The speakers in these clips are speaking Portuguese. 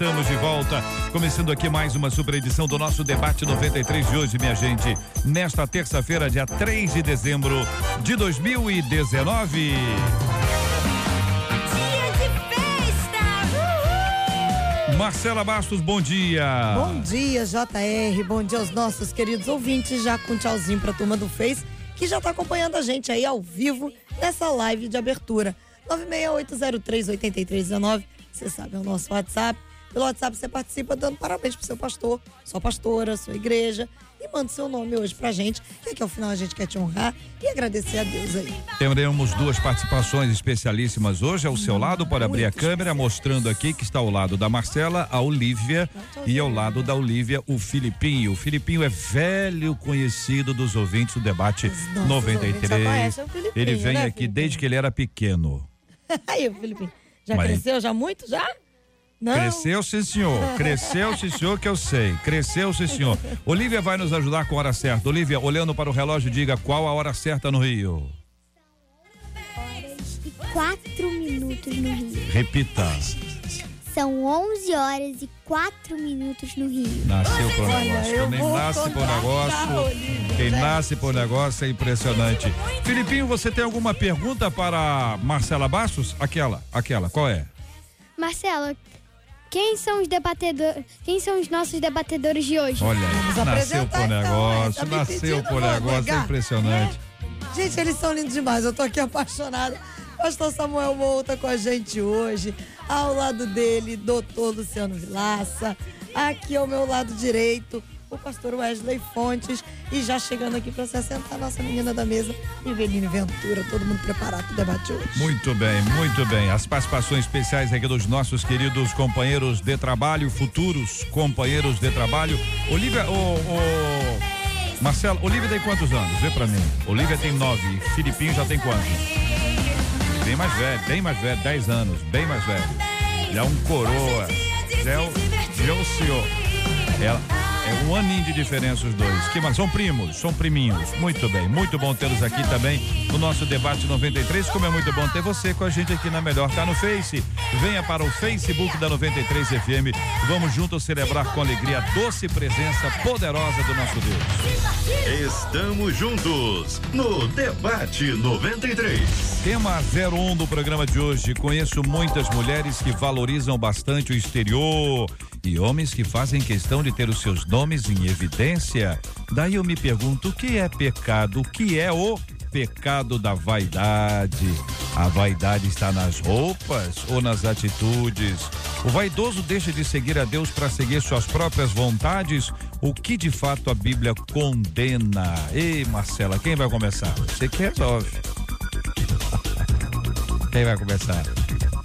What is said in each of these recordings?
Estamos de volta, começando aqui mais uma super edição do nosso debate 93 de hoje, minha gente. Nesta terça-feira, dia 3 de dezembro de 2019. Marcela Bastos, bom dia. Bom dia, JR. Bom dia aos nossos queridos ouvintes. Já com um tchauzinho pra turma do Face, que já tá acompanhando a gente aí ao vivo nessa live de abertura. 968038319. Você sabe, é o nosso WhatsApp. Pelo WhatsApp você participa dando parabéns pro seu pastor, sua pastora, sua igreja e manda seu nome hoje pra gente, que aqui ao final a gente quer te honrar e agradecer a Deus aí. Teremos duas participações especialíssimas hoje ao seu lado para abrir a câmera, mostrando aqui que está ao lado da Marcela, a Olivia e ao lado da Olivia, o Filipinho. O Filipinho é velho conhecido dos ouvintes do debate nossos ouvintes já 93. conhecem o Filipinho, Ele vem né, aqui Filipinho? desde que ele era pequeno. aí, Felipe, já Mas- cresceu? Já muito? Já? Não? Cresceu, sim, senhor. Cresceu, sim, senhor, que eu sei. Cresceu, sim, senhor. Olivia vai nos ajudar com a hora certa. Olivia, olhando para o relógio, diga qual a hora certa no Rio. horas e 4 minutos no Rio. Repita. São 11 horas e 4 minutos no Rio. Nasceu por negócio. Quem vou nasce por negócio. Quem né? nasce por negócio é impressionante. Filipinho, você tem alguma pergunta para Marcela Bastos? Aquela, aquela, qual é? Marcelo, quem são os debatedores? Quem são os nossos debatedores de hoje? Olha, aí, nasceu por então, negócio, é, me nasceu por negócio, é negar, impressionante. Gente, eles são lindos demais. Eu tô aqui apaixonada. Pastor Samuel Volta com a gente hoje. Ao lado dele, doutor Luciano Vilaça. Aqui ao meu lado direito, o pastor Wesley Fontes. E já chegando aqui para se assentar, a nossa menina da mesa, Iveline Ventura. Todo mundo preparado para o debate hoje. Muito bem, muito bem. As participações especiais aqui dos nossos queridos companheiros de trabalho, futuros companheiros de trabalho. Olivia, ô, ô, Marcelo, Olivia tem quantos anos? Vê pra mim. Olivia tem nove. Filipinho já tem quantos? Bem mais velho, bem mais velho, dez anos, bem mais velho. Já é um coroa. Já é o, já é o senhor. Ela, é um aninho de diferença os dois. Que mais? São primos, são priminhos. Muito bem, muito bom tê-los aqui também no nosso debate 93. Como é muito bom ter você com a gente aqui na Melhor. Tá no Face? Venha para o Facebook da 93 FM. Vamos juntos celebrar com alegria a doce presença poderosa do nosso Deus. Estamos juntos no Debate 93. Tema 01 do programa de hoje. Conheço muitas mulheres que valorizam bastante o exterior e homens que fazem questão de ter os seus nomes em evidência. Daí eu me pergunto: o que é pecado? O que é o pecado da vaidade? A vaidade está nas roupas ou nas atitudes? O vaidoso deixa de seguir a Deus para seguir suas próprias vontades? O que de fato a Bíblia condena? Ei, Marcela, quem vai começar? Você que resolve. Quem vai começar?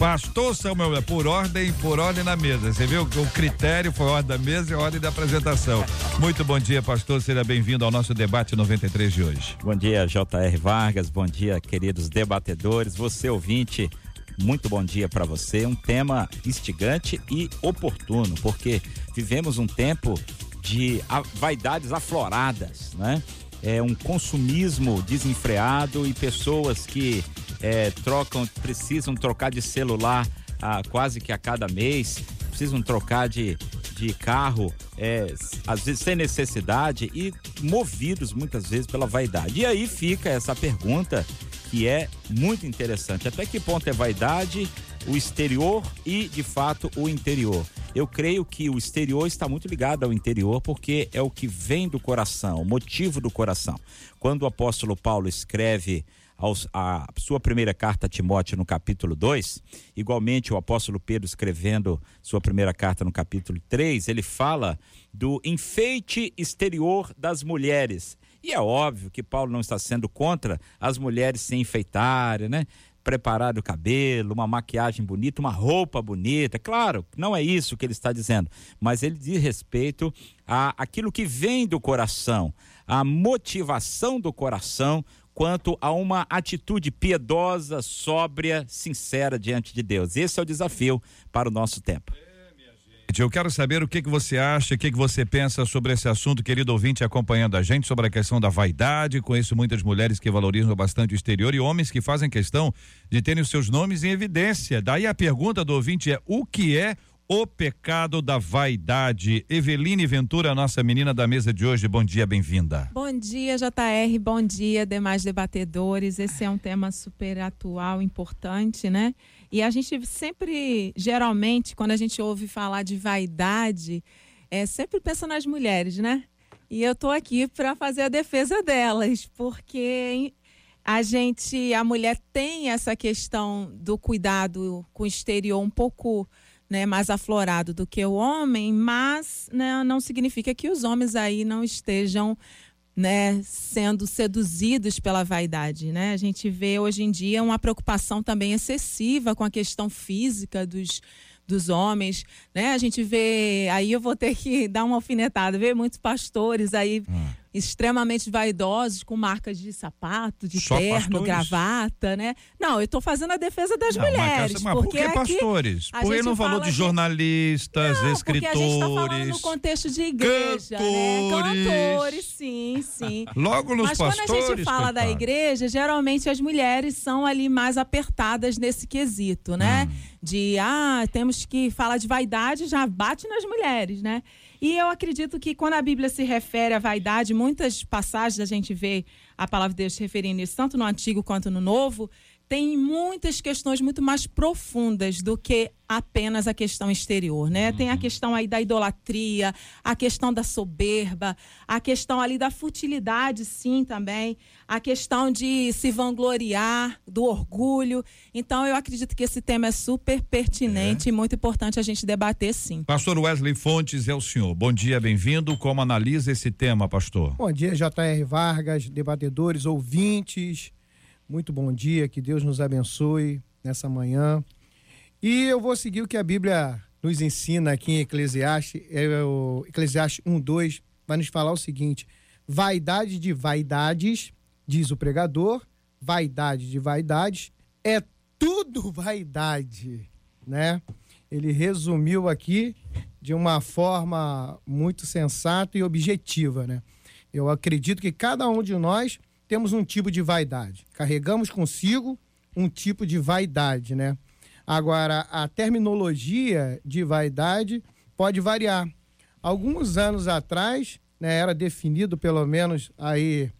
Pastor Samuel, é por ordem, por ordem na mesa. Você viu que o critério foi ordem da mesa e ordem da apresentação. Muito bom dia, pastor. Seja bem-vindo ao nosso debate 93 de hoje. Bom dia, J.R. Vargas. Bom dia, queridos debatedores. Você ouvinte, muito bom dia para você. Um tema instigante e oportuno, porque vivemos um tempo de vaidades afloradas, né? É um consumismo desenfreado e pessoas que é, trocam, precisam trocar de celular a, quase que a cada mês, precisam trocar de, de carro, é, às vezes sem necessidade e movidos muitas vezes pela vaidade. E aí fica essa pergunta que é muito interessante. Até que ponto é vaidade, o exterior e, de fato, o interior? Eu creio que o exterior está muito ligado ao interior porque é o que vem do coração, o motivo do coração. Quando o apóstolo Paulo escreve aos- a sua primeira carta a Timóteo no capítulo 2, igualmente o apóstolo Pedro escrevendo sua primeira carta no capítulo 3, ele fala do enfeite exterior das mulheres. E é óbvio que Paulo não está sendo contra as mulheres se enfeitarem, né? Preparar o cabelo, uma maquiagem bonita, uma roupa bonita. Claro, não é isso que ele está dizendo, mas ele diz respeito a aquilo que vem do coração, a motivação do coração quanto a uma atitude piedosa, sóbria, sincera diante de Deus. Esse é o desafio para o nosso tempo. Eu quero saber o que, que você acha, o que, que você pensa sobre esse assunto, querido ouvinte, acompanhando a gente sobre a questão da vaidade. Conheço muitas mulheres que valorizam bastante o exterior e homens que fazem questão de terem os seus nomes em evidência. Daí a pergunta do ouvinte é: o que é o pecado da vaidade. Eveline Ventura, nossa menina da mesa de hoje, bom dia, bem-vinda. Bom dia, JR, bom dia, demais debatedores. Esse é um tema super atual, importante, né? E a gente sempre, geralmente, quando a gente ouve falar de vaidade, é sempre pensa nas mulheres, né? E eu tô aqui para fazer a defesa delas, porque a gente, a mulher tem essa questão do cuidado com o exterior um pouco né, mais aflorado do que o homem, mas né, não significa que os homens aí não estejam né, sendo seduzidos pela vaidade, né? A gente vê hoje em dia uma preocupação também excessiva com a questão física dos, dos homens, né? A gente vê, aí eu vou ter que dar uma alfinetada, vê muitos pastores aí hum extremamente vaidosos, com marcas de sapato, de Só terno, pastores? gravata, né? Não, eu estou fazendo a defesa das não, mulheres. Mas, porque por que pastores? Por que não falou de jornalistas, não, escritores? Porque a gente está falando no contexto de igreja, né? cantores. né? Cantores, sim, sim. Logo nos mas pastores. Mas quando a gente fala da igreja, geralmente as mulheres são ali mais apertadas nesse quesito, né? Hum. De, ah, temos que falar de vaidade, já bate nas mulheres, né? E eu acredito que quando a Bíblia se refere à vaidade, muitas passagens a gente vê a palavra de Deus referindo isso, tanto no Antigo quanto no Novo, tem muitas questões muito mais profundas do que apenas a questão exterior, né? Uhum. Tem a questão aí da idolatria, a questão da soberba, a questão ali da futilidade, sim, também, a questão de se vangloriar, do orgulho. Então, eu acredito que esse tema é super pertinente é. e muito importante a gente debater, sim. Pastor Wesley Fontes é o senhor. Bom dia, bem-vindo. Como analisa esse tema, pastor? Bom dia, J.R. Vargas, debatedores, ouvintes. Muito bom dia, que Deus nos abençoe nessa manhã. E eu vou seguir o que a Bíblia nos ensina aqui em Eclesiastes, é o Eclesiastes 1:2 vai nos falar o seguinte: vaidade de vaidades, diz o pregador, vaidade de vaidades é tudo vaidade, né? Ele resumiu aqui de uma forma muito sensata e objetiva, né? Eu acredito que cada um de nós temos um tipo de vaidade. Carregamos consigo um tipo de vaidade, né? Agora, a terminologia de vaidade pode variar. Alguns anos atrás, né, era definido, pelo menos aí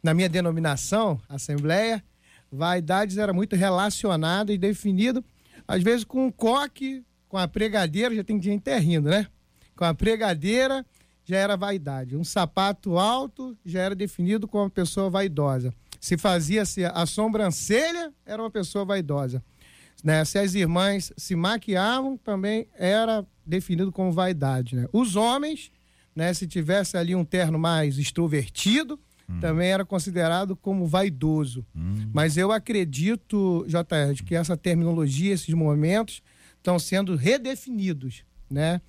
na minha denominação, Assembleia, vaidades era muito relacionado e definido, às vezes com um coque, com a pregadeira, já tem gente até rindo, né? Com a pregadeira já era vaidade. Um sapato alto já era definido como uma pessoa vaidosa. Se fazia-se a sobrancelha, era uma pessoa vaidosa. Né? Se as irmãs se maquiavam, também era definido como vaidade. Né? Os homens, né, se tivesse ali um terno mais extrovertido, hum. também era considerado como vaidoso. Hum. Mas eu acredito, JR, que essa terminologia, esses momentos, estão sendo redefinidos, né?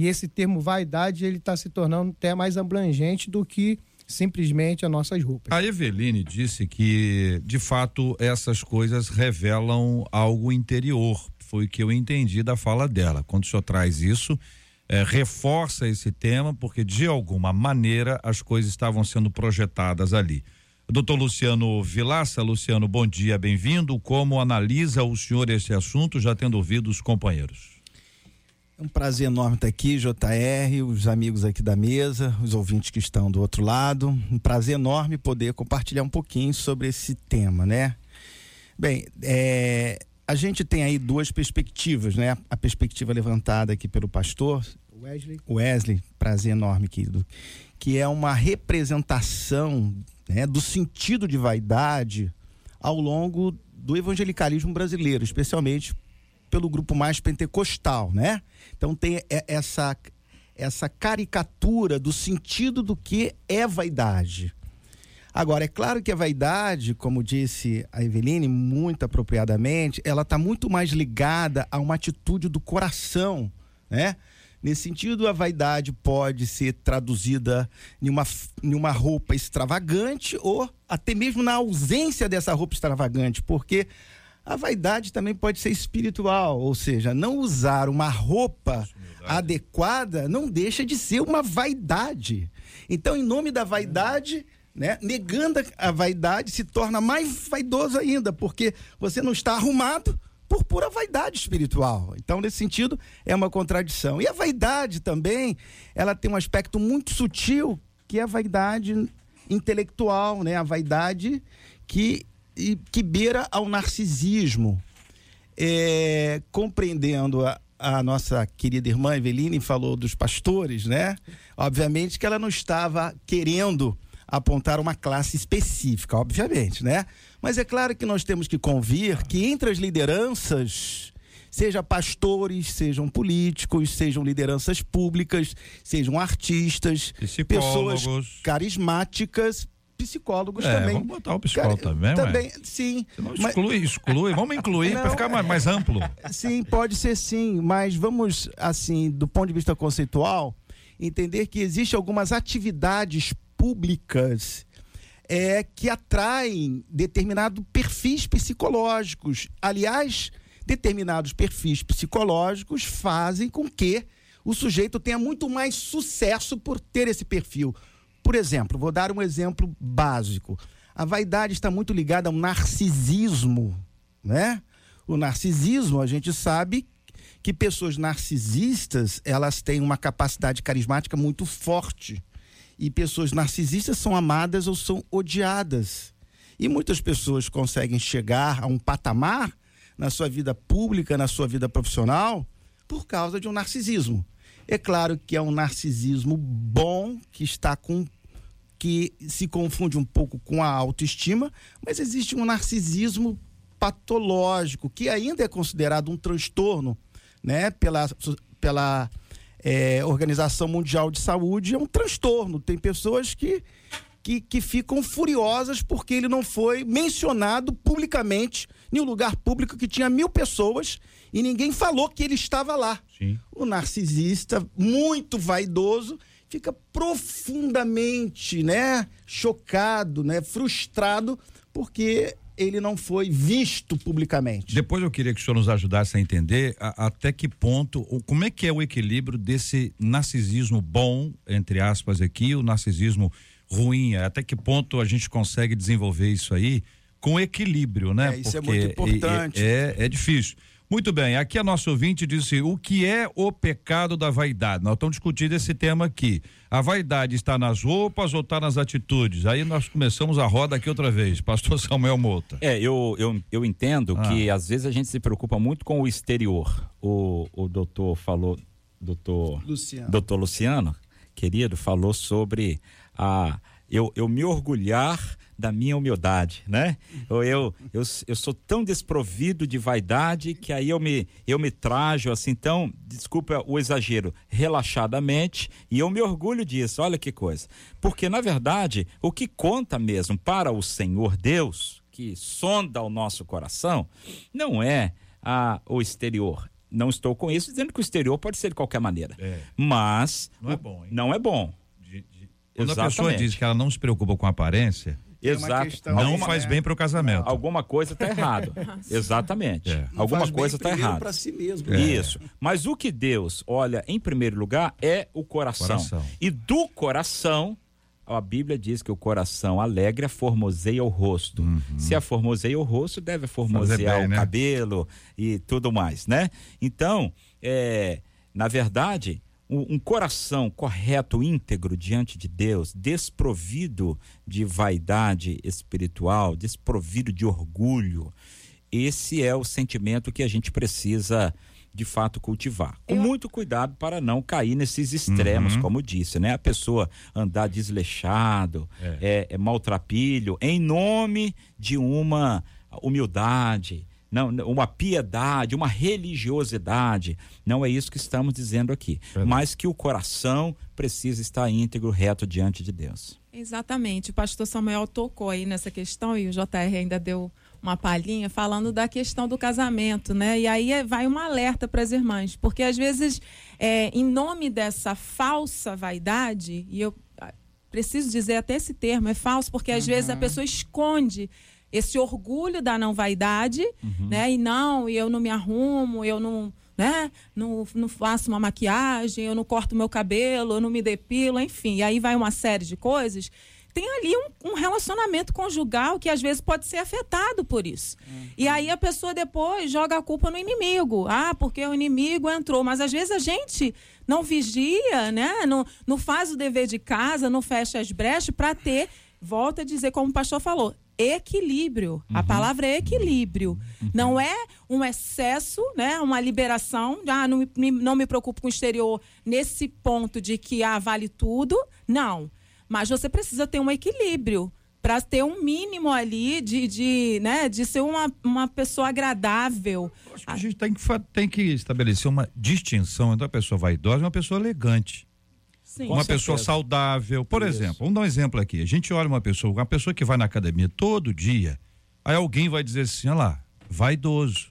E esse termo vaidade ele está se tornando até mais abrangente do que simplesmente as nossas roupas. A Eveline disse que, de fato, essas coisas revelam algo interior. Foi o que eu entendi da fala dela. Quando o senhor traz isso, é, reforça esse tema, porque de alguma maneira as coisas estavam sendo projetadas ali. Doutor Luciano Vilaça, Luciano, bom dia, bem-vindo. Como analisa o senhor esse assunto, já tendo ouvido os companheiros? É um prazer enorme estar aqui, JR, os amigos aqui da mesa, os ouvintes que estão do outro lado. Um prazer enorme poder compartilhar um pouquinho sobre esse tema, né? Bem, é, a gente tem aí duas perspectivas, né? A perspectiva levantada aqui pelo pastor Wesley, Wesley prazer enorme, querido, que é uma representação né, do sentido de vaidade ao longo do evangelicalismo brasileiro, especialmente pelo grupo mais pentecostal, né? Então tem essa essa caricatura do sentido do que é vaidade. Agora, é claro que a vaidade, como disse a Eveline muito apropriadamente, ela está muito mais ligada a uma atitude do coração, né? Nesse sentido, a vaidade pode ser traduzida em uma, em uma roupa extravagante ou até mesmo na ausência dessa roupa extravagante, porque a vaidade também pode ser espiritual, ou seja, não usar uma roupa adequada não deixa de ser uma vaidade. Então, em nome da vaidade, né, negando a vaidade, se torna mais vaidoso ainda, porque você não está arrumado por pura vaidade espiritual. Então, nesse sentido, é uma contradição. E a vaidade também, ela tem um aspecto muito sutil, que é a vaidade intelectual, né? A vaidade que, que beira ao narcisismo. É, compreendendo a, a nossa querida irmã Eveline falou dos pastores, né? Obviamente que ela não estava querendo apontar uma classe específica, obviamente, né? Mas é claro que nós temos que convir que entre as lideranças, seja pastores, sejam políticos, sejam lideranças públicas, sejam artistas, pessoas carismáticas, psicólogos é, também. Vamos botar o psicólogo Cara, também, Também, ué. sim. Não, exclui, mas... exclui. Vamos incluir para ficar mais, mais amplo. Sim, pode ser sim, mas vamos, assim, do ponto de vista conceitual, entender que existem algumas atividades públicas é, que atraem determinados perfis psicológicos. Aliás, determinados perfis psicológicos fazem com que o sujeito tenha muito mais sucesso por ter esse perfil. Por exemplo, vou dar um exemplo básico. A vaidade está muito ligada ao narcisismo, né? O narcisismo, a gente sabe que pessoas narcisistas, elas têm uma capacidade carismática muito forte e pessoas narcisistas são amadas ou são odiadas. E muitas pessoas conseguem chegar a um patamar na sua vida pública, na sua vida profissional, por causa de um narcisismo. É claro que é um narcisismo bom, que está com que se confunde um pouco com a autoestima, mas existe um narcisismo patológico, que ainda é considerado um transtorno, né, pela, pela é, Organização Mundial de Saúde é um transtorno. Tem pessoas que, que, que ficam furiosas porque ele não foi mencionado publicamente em um lugar público que tinha mil pessoas e ninguém falou que ele estava lá. Sim. O narcisista, muito vaidoso, fica profundamente né, chocado, né, frustrado, porque ele não foi visto publicamente. Depois eu queria que o senhor nos ajudasse a entender a, até que ponto, como é que é o equilíbrio desse narcisismo bom, entre aspas aqui, o narcisismo ruim, até que ponto a gente consegue desenvolver isso aí com equilíbrio, né? É, isso Porque é muito importante. É, é, é difícil. Muito bem, aqui a nossa ouvinte disse: o que é o pecado da vaidade? Nós estamos discutindo esse tema aqui. A vaidade está nas roupas ou está nas atitudes? Aí nós começamos a roda aqui outra vez, pastor Samuel Mota. É, eu, eu, eu entendo ah. que às vezes a gente se preocupa muito com o exterior. O, o doutor falou, doutor Luciano. doutor Luciano, querido, falou sobre a eu, eu me orgulhar da minha humildade, né? Eu, eu, eu, eu, sou tão desprovido de vaidade que aí eu me, eu me trajo assim, tão, desculpa o exagero, relaxadamente e eu me orgulho disso, olha que coisa. Porque, na verdade, o que conta mesmo para o Senhor Deus, que sonda o nosso coração, não é a, o exterior, não estou com isso dizendo que o exterior pode ser de qualquer maneira. É. Mas não é bom. Hein? Não é bom. De, de... Quando Exatamente. a pessoa diz que ela não se preocupa com a aparência, Exato. Não faz bem para o casamento. Alguma coisa está errado. Exatamente. É. Alguma coisa está errada. para si mesmo. É. Isso. Mas o que Deus olha em primeiro lugar é o coração. coração. E do coração a Bíblia diz que o coração alegre formoseia o rosto. Uhum. Se a formoseia o rosto, deve formosear bem, o né? cabelo e tudo mais, né? Então, é, na verdade, um coração correto, íntegro diante de Deus, desprovido de vaidade espiritual, desprovido de orgulho, esse é o sentimento que a gente precisa de fato cultivar. Com Eu... muito cuidado para não cair nesses extremos, uhum. como disse, né? A pessoa andar desleixado, é. É, é maltrapilho, em nome de uma humildade, não, uma piedade, uma religiosidade. Não é isso que estamos dizendo aqui. Verdade. Mas que o coração precisa estar íntegro, reto diante de Deus. Exatamente. O pastor Samuel tocou aí nessa questão e o JR ainda deu uma palhinha falando da questão do casamento, né? E aí é, vai um alerta para as irmãs, porque às vezes, é, em nome dessa falsa vaidade, e eu ah, preciso dizer até esse termo, é falso, porque às vezes a pessoa esconde esse orgulho da não vaidade, né? E não, e eu não me arrumo, eu não, né? Não, não faço uma maquiagem, eu não corto meu cabelo, eu não me depilo, enfim. E aí vai uma série de coisas. Tem ali um, um relacionamento conjugal que às vezes pode ser afetado por isso. E aí a pessoa depois joga a culpa no inimigo. Ah, porque o inimigo entrou. Mas às vezes a gente não vigia, né? Não, não faz o dever de casa, não fecha as brechas para ter, volta a dizer, como o pastor falou, equilíbrio. A palavra é equilíbrio. Não é um excesso, né? Uma liberação. Ah, não me, não me preocupo com o exterior nesse ponto de que ah, vale tudo. Não. Mas você precisa ter um equilíbrio para ter um mínimo ali de, de, né, de ser uma, uma pessoa agradável. Acho que a gente tem que, tem que estabelecer uma distinção entre uma pessoa vaidosa e uma pessoa elegante. Sim. uma pessoa saudável. Por Isso. exemplo, vamos dar um exemplo aqui. A gente olha uma pessoa, uma pessoa que vai na academia todo dia, aí alguém vai dizer assim, olha lá, vaidoso.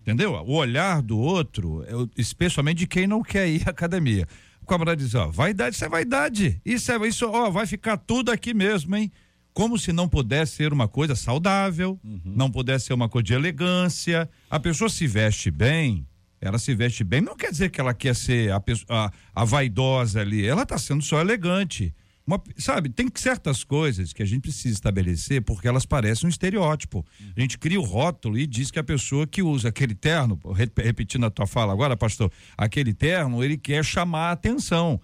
Entendeu? O olhar do outro, é especialmente de quem não quer ir à academia. O camarada diz, ó, vaidade, isso é vaidade. Isso é isso, ó, vai ficar tudo aqui mesmo, hein? Como se não pudesse ser uma coisa saudável, não pudesse ser uma coisa de elegância. A pessoa se veste bem, ela se veste bem, não quer dizer que ela quer ser a, a, a vaidosa ali, ela está sendo só elegante. Uma- sabe, tem certas coisas que a gente precisa estabelecer porque elas parecem um estereótipo. A gente cria o rótulo e diz que a pessoa que usa aquele terno, re- repetindo a tua fala agora, pastor, aquele terno, ele quer chamar a atenção.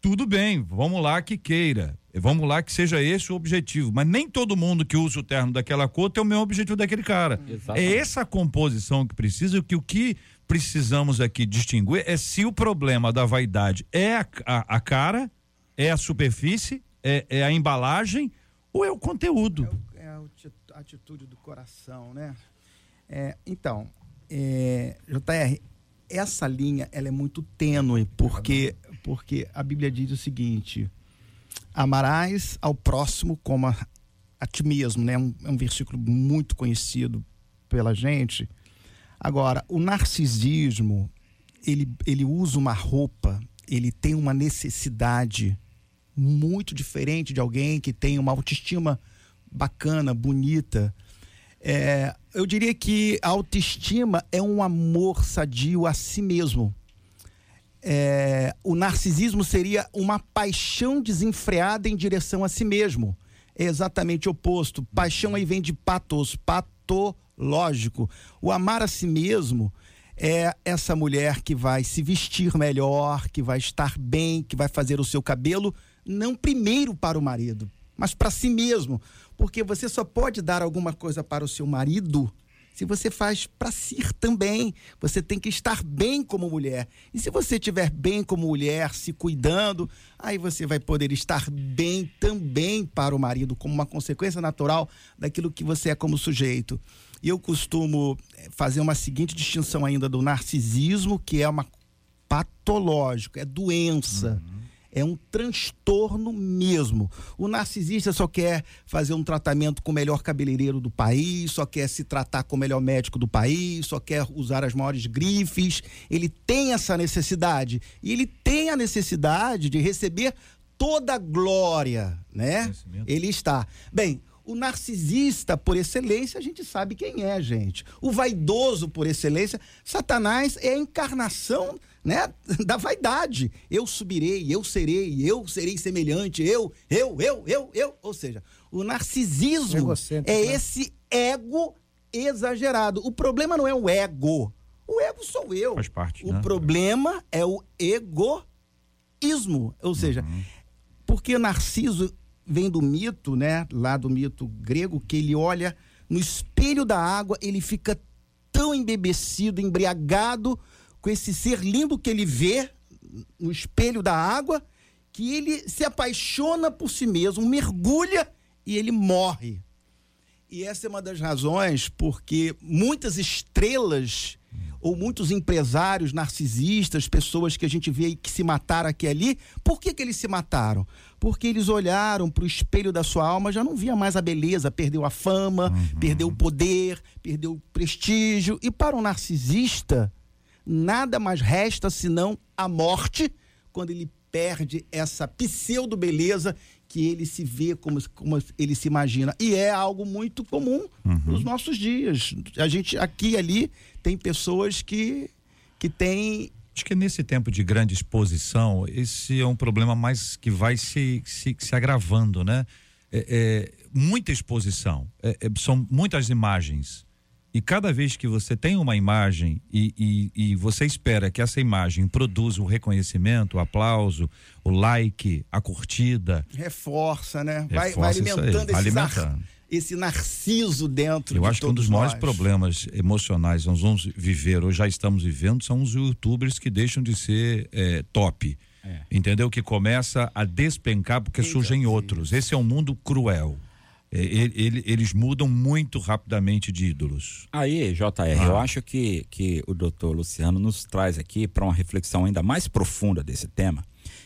Tudo bem, vamos lá que queira. Vamos lá que seja esse o objetivo. Mas nem todo mundo que usa o terno daquela cor tem o mesmo objetivo daquele cara. Exatamente. É essa composição que precisa, que o que precisamos aqui distinguir é se o problema da vaidade é a, a- a cara, é a superfície, é, é a embalagem ou é o conteúdo. É a ati- atitude do coração, né? É, então, é, JR, essa linha ela é muito tênue, porque, porque a Bíblia diz o seguinte: amarás ao próximo como a, a ti mesmo, né? É um, é um versículo muito conhecido pela gente. Agora, o narcisismo, ele, ele usa uma roupa, ele tem uma necessidade muito diferente de alguém que tem uma autoestima bacana, bonita. É, eu diria que a autoestima é um amor sadio a si mesmo. É, o narcisismo seria uma paixão desenfreada em direção a si mesmo. É exatamente oposto. Paixão aí vem de patos, patológico. O amar a si mesmo é essa mulher que vai se vestir melhor, que vai estar bem, que vai fazer o seu cabelo, não primeiro para o marido, mas para si mesmo. Porque você só pode dar alguma coisa para o seu marido se você faz para si também. Você tem que estar bem como mulher. E se você estiver bem como mulher, se cuidando, aí você vai poder estar bem também para o marido, como uma consequência natural daquilo que você é como sujeito. E eu costumo eh, fazer uma seguinte distinção ainda do narcisismo, que é uma patológico, é doença. É um transtorno mesmo. O narcisista só quer fazer um tratamento com o melhor cabeleireiro do país, só quer se tratar com o melhor médico do país, só quer usar as maiores grifes. Ele tem essa necessidade. E ele tem a necessidade de receber toda a glória, né? Ele está. Bem, o narcisista por excelência, a gente sabe quem é, gente. O vaidoso por excelência, Satanás é a encarnação, né, da vaidade. Eu subirei, eu serei, eu serei semelhante, eu, eu, eu, eu, eu. Ou seja, o narcisismo Egocêntrico, é né? esse ego exagerado. O problema não é o ego. O ego sou eu. Faz parte, O né? problema é o egoísmo, ou seja, porque Narciso vem do mito, né, lá do mito grego, que ele olha no espelho da água, ele fica tão embebecido, embriagado com esse ser lindo que ele vê no espelho da água, que ele se apaixona por si mesmo, mergulha e ele morre. E essa é uma das razões porque muitas estrelas ou muitos empresários narcisistas, pessoas que a gente vê que se mataram aqui e ali. Por que, que eles se mataram? Porque eles olharam para o espelho da sua alma, já não via mais a beleza, perdeu a fama, uhum. perdeu o poder, perdeu o prestígio. E para um narcisista, nada mais resta senão a morte quando ele perde essa pseudo-beleza que ele se vê como, como ele se imagina. E é algo muito comum uhum. nos nossos dias. A gente aqui e ali tem pessoas que, que têm. Acho que nesse tempo de grande exposição, esse é um problema mais que vai se, se, se agravando, né? É, é, muita exposição, é, é são muitas imagens. E cada vez que você tem uma imagem e, e, e, você espera que essa imagem produza o reconhecimento, o aplauso, o like, a curtida. Reforça, né? Reforça vai, vai alimentando, esse, alimentando. Nar, esse narciso dentro Eu de acho que um dos maiores problemas emocionais nós vamos viver, ou já estamos vivendo, são os youtubers que deixam de ser é, top. É. Entendeu? Que começa a despencar porque surgem outros. Esse é um mundo cruel. É, ele, eles mudam muito rapidamente de ídolos. Aí, JR, ah. eu acho que, que o doutor Luciano nos traz aqui para uma reflexão ainda mais profunda desse tema,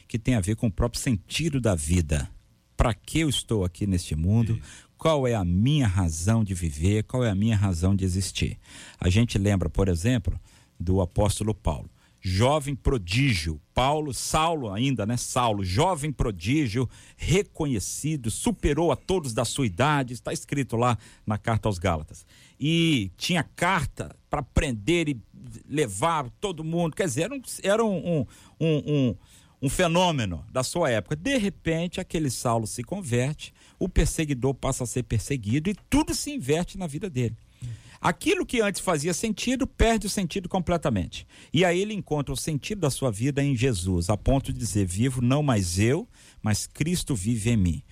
que tem a ver com o próprio sentido da vida. Para que eu estou aqui neste mundo? Qual é a minha razão de viver? Qual é a minha razão de existir? A gente lembra, por exemplo, do apóstolo Paulo jovem prodígio. Paulo, Saulo ainda, né? Saulo, jovem prodígio, reconhecido, superou a todos da sua idade, está escrito lá na carta aos Gálatas. E tinha carta para prender e levar todo mundo, quer dizer, era um, era um, um, um, um fenômeno da sua época. De repente, aquele Saulo se converte, o perseguidor passa a ser perseguido e tudo se inverte na vida dele. Aquilo que antes fazia sentido perde o sentido completamente. E aí ele encontra o sentido da sua vida em Jesus, a ponto de dizer: Vivo não mais eu, mas Cristo vive em mim.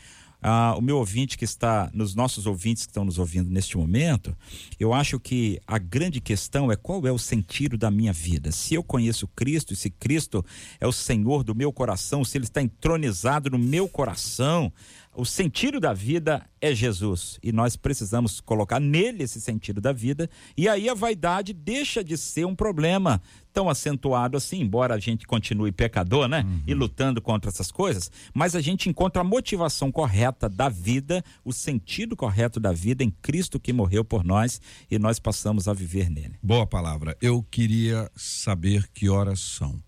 Ah, o meu ouvinte que está, nos nossos ouvintes que estão nos ouvindo neste momento, eu acho que a grande questão é qual é o sentido da minha vida. Se eu conheço Cristo, se Cristo é o Senhor do meu coração, se Ele está entronizado no meu coração, o sentido da vida é Jesus e nós precisamos colocar nele esse sentido da vida e aí a vaidade deixa de ser um problema tão acentuado assim, embora a gente continue pecador, né? Uhum. E lutando contra essas coisas, mas a gente encontra a motivação correta da vida, o sentido correto da vida em Cristo que morreu por nós e nós passamos a viver nele. Boa palavra. Eu queria saber que horas são.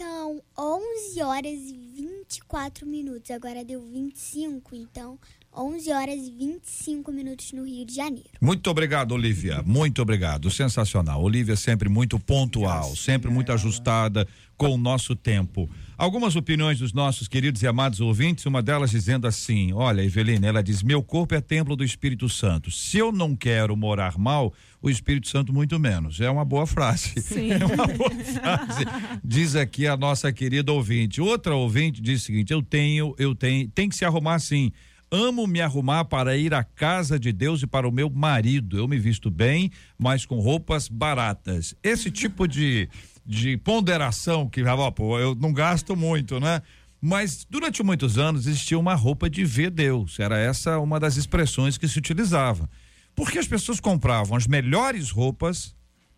São 11 horas e 24 minutos. Agora deu 25, então 11 horas e 25 minutos no Rio de Janeiro. Muito obrigado, Olivia. Muito obrigado. Sensacional. Olivia sempre muito pontual, sempre muito ajustada com o nosso tempo. Algumas opiniões dos nossos queridos e amados ouvintes, uma delas dizendo assim: Olha, Evelina, ela diz: Meu corpo é templo do Espírito Santo. Se eu não quero morar mal, o Espírito Santo muito menos. É uma boa frase. Sim. É uma boa frase. Diz aqui a nossa querida ouvinte. Outra ouvinte diz o seguinte: eu tenho, eu tenho, tem que se arrumar sim. Amo me arrumar para ir à casa de Deus e para o meu marido. Eu me visto bem, mas com roupas baratas. Esse tipo de, de ponderação que, ah, pô, eu não gasto muito, né? Mas durante muitos anos existia uma roupa de ver Deus. Era essa uma das expressões que se utilizava. Porque as pessoas compravam as melhores roupas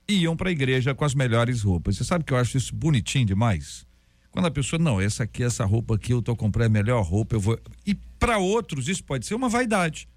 e iam para a igreja com as melhores roupas. Você sabe que eu acho isso bonitinho demais? Quando a pessoa, não, essa aqui, essa roupa aqui, eu tô comprando a melhor roupa, eu vou. E para outros, isso pode ser uma vaidade.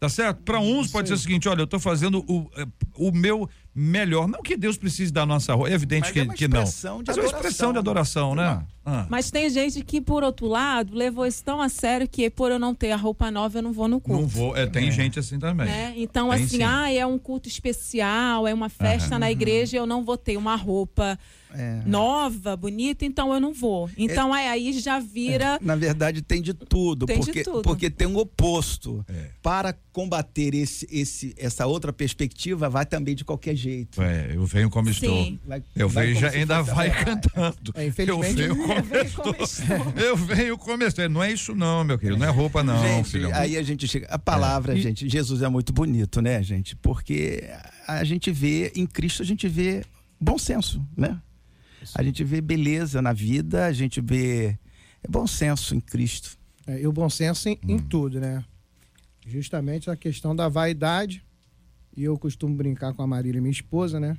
Tá certo? Para uns pode ser o seguinte: olha, eu tô fazendo o, eh, o meu melhor. Não que Deus precise da nossa roupa, é evidente que, é que não. Mas é uma expressão de adoração, né? Ah. Mas tem gente que, por outro lado, levou isso tão a sério que por eu não ter a roupa nova, eu não vou no culto. Não vou, é, tem é. gente assim também. Né? Então, tem, assim, sim. ah, é um culto especial, é uma festa na igreja, eu não vou ter uma roupa é. nova, bonita, então eu não vou. Então é, aí já vira. É. Na verdade, tem de tudo. Tem porque, de tudo. Porque tem um oposto. É. Para combater esse, esse, essa outra perspectiva, vai também de qualquer jeito. É, eu venho como Sim. estou. Vai, eu vai venho já ainda vai cantando. É, infelizmente, eu venho como estou. eu venho como estou. Não é isso, não, meu querido. Não é roupa, não. Gente, filho. aí a gente chega. A palavra, gente, Jesus é muito bonito, né, gente? Porque a gente vê, em Cristo, a gente vê bom senso, né? A gente vê beleza na vida, a gente vê é bom senso em Cristo. É, e o bom senso em, hum. em tudo, né? Justamente a questão da vaidade E eu costumo brincar com a Marília, minha esposa, né?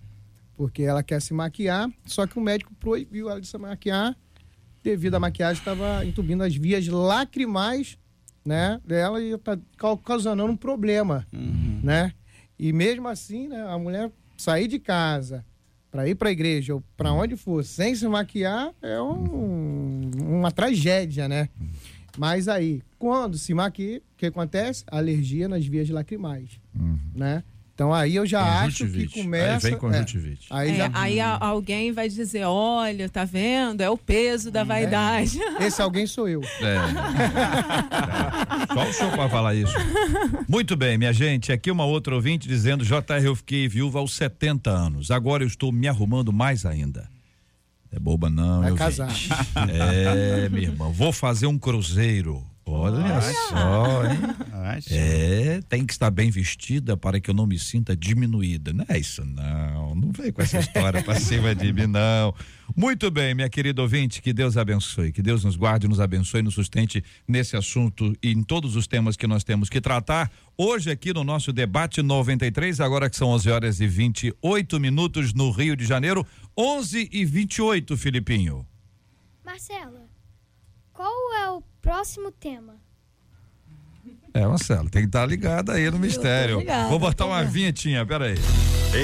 Porque ela quer se maquiar, só que o médico proibiu ela de se maquiar devido à maquiagem estava entubindo as vias lacrimais, né, dela e tá causando um problema, Uhum. né? E mesmo assim, né, a mulher sair de casa para ir para a igreja ou para onde for sem se maquiar é um- uma tragédia, né? Mas aí, quando se maquia, o que acontece? Alergia nas vias lacrimais, né? Então aí eu já acho que começa. Aí vem é, conjuntivite. aí É, já, aí a- alguém vai dizer, olha, tá vendo? É o peso da vaidade. esse alguém sou eu. É. É. Só o senhor para falar isso. Muito bem, minha gente. Aqui uma outra ouvinte dizendo: JR, eu fiquei viúva aos 70 anos. Agora eu estou me arrumando mais ainda. É boba, não. Vai eu vi. casar. É, minha irmã. Vou fazer um cruzeiro. Olha só, hein? É, tem que estar bem vestida para que eu não me sinta diminuída. Não é isso, não. Não vem com essa história pra cima de mim, não. Muito bem, minha querida ouvinte, que Deus abençoe, que Deus nos guarde, nos abençoe, nos sustente nesse assunto e em todos os temas que nós temos que tratar. Hoje, aqui no nosso debate 93, agora que são 11 horas e 28 minutos no Rio de Janeiro, 11 e 28, Filipinho. Marcela, qual é o próximo tema? É, Marcelo, tem que estar ligada aí no mistério. ligada, Vou botar uma vinhetinha, peraí.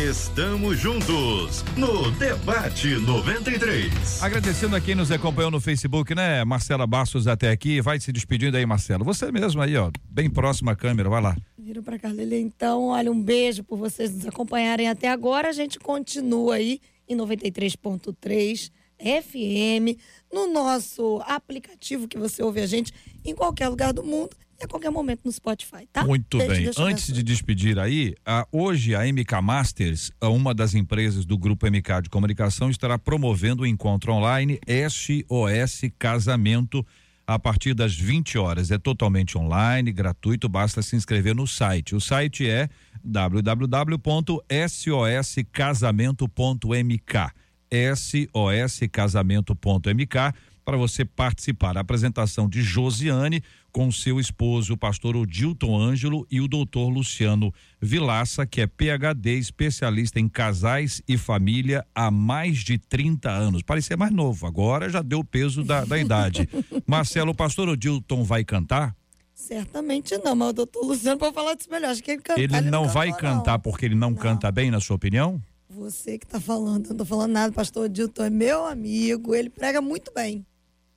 Estamos juntos no Debate 93. Agradecendo a quem nos acompanhou no Facebook, né? Marcela Bastos até aqui. Vai se despedindo aí, Marcelo. Você mesmo aí, ó, bem próximo à câmera, vai lá. Vira pra cá, Lili. Então, olha, um beijo por vocês nos acompanharem até agora. A gente continua aí em 93.3 FM, no nosso aplicativo que você ouve a gente em qualquer lugar do mundo e a qualquer momento no Spotify, tá? Muito Beijo, bem. Te Antes de despedir aí, a- hoje a MK Masters, uma das empresas do grupo MK de comunicação, estará promovendo o encontro online SOS Casamento a partir das 20 horas. É totalmente online, gratuito, basta se inscrever no site. O site é www.soscasamento.mk. soscasamento.mk para você participar. A apresentação de Josiane com seu esposo, o pastor Odilton Ângelo e o doutor Luciano Vilaça, que é PhD, especialista em casais e família há mais de 30 anos. Parecia mais novo, agora já deu o peso da, da idade. Marcelo, o pastor Odilton vai cantar? Certamente não, mas o doutor Luciano pode falar disso melhor. Acho que ele canta. Ele não vai cantou, cantar não. porque ele não, Não. canta bem, na sua opinião? Você que tá falando, eu não tô falando nada. Pastor Dilton é meu amigo, ele prega muito bem.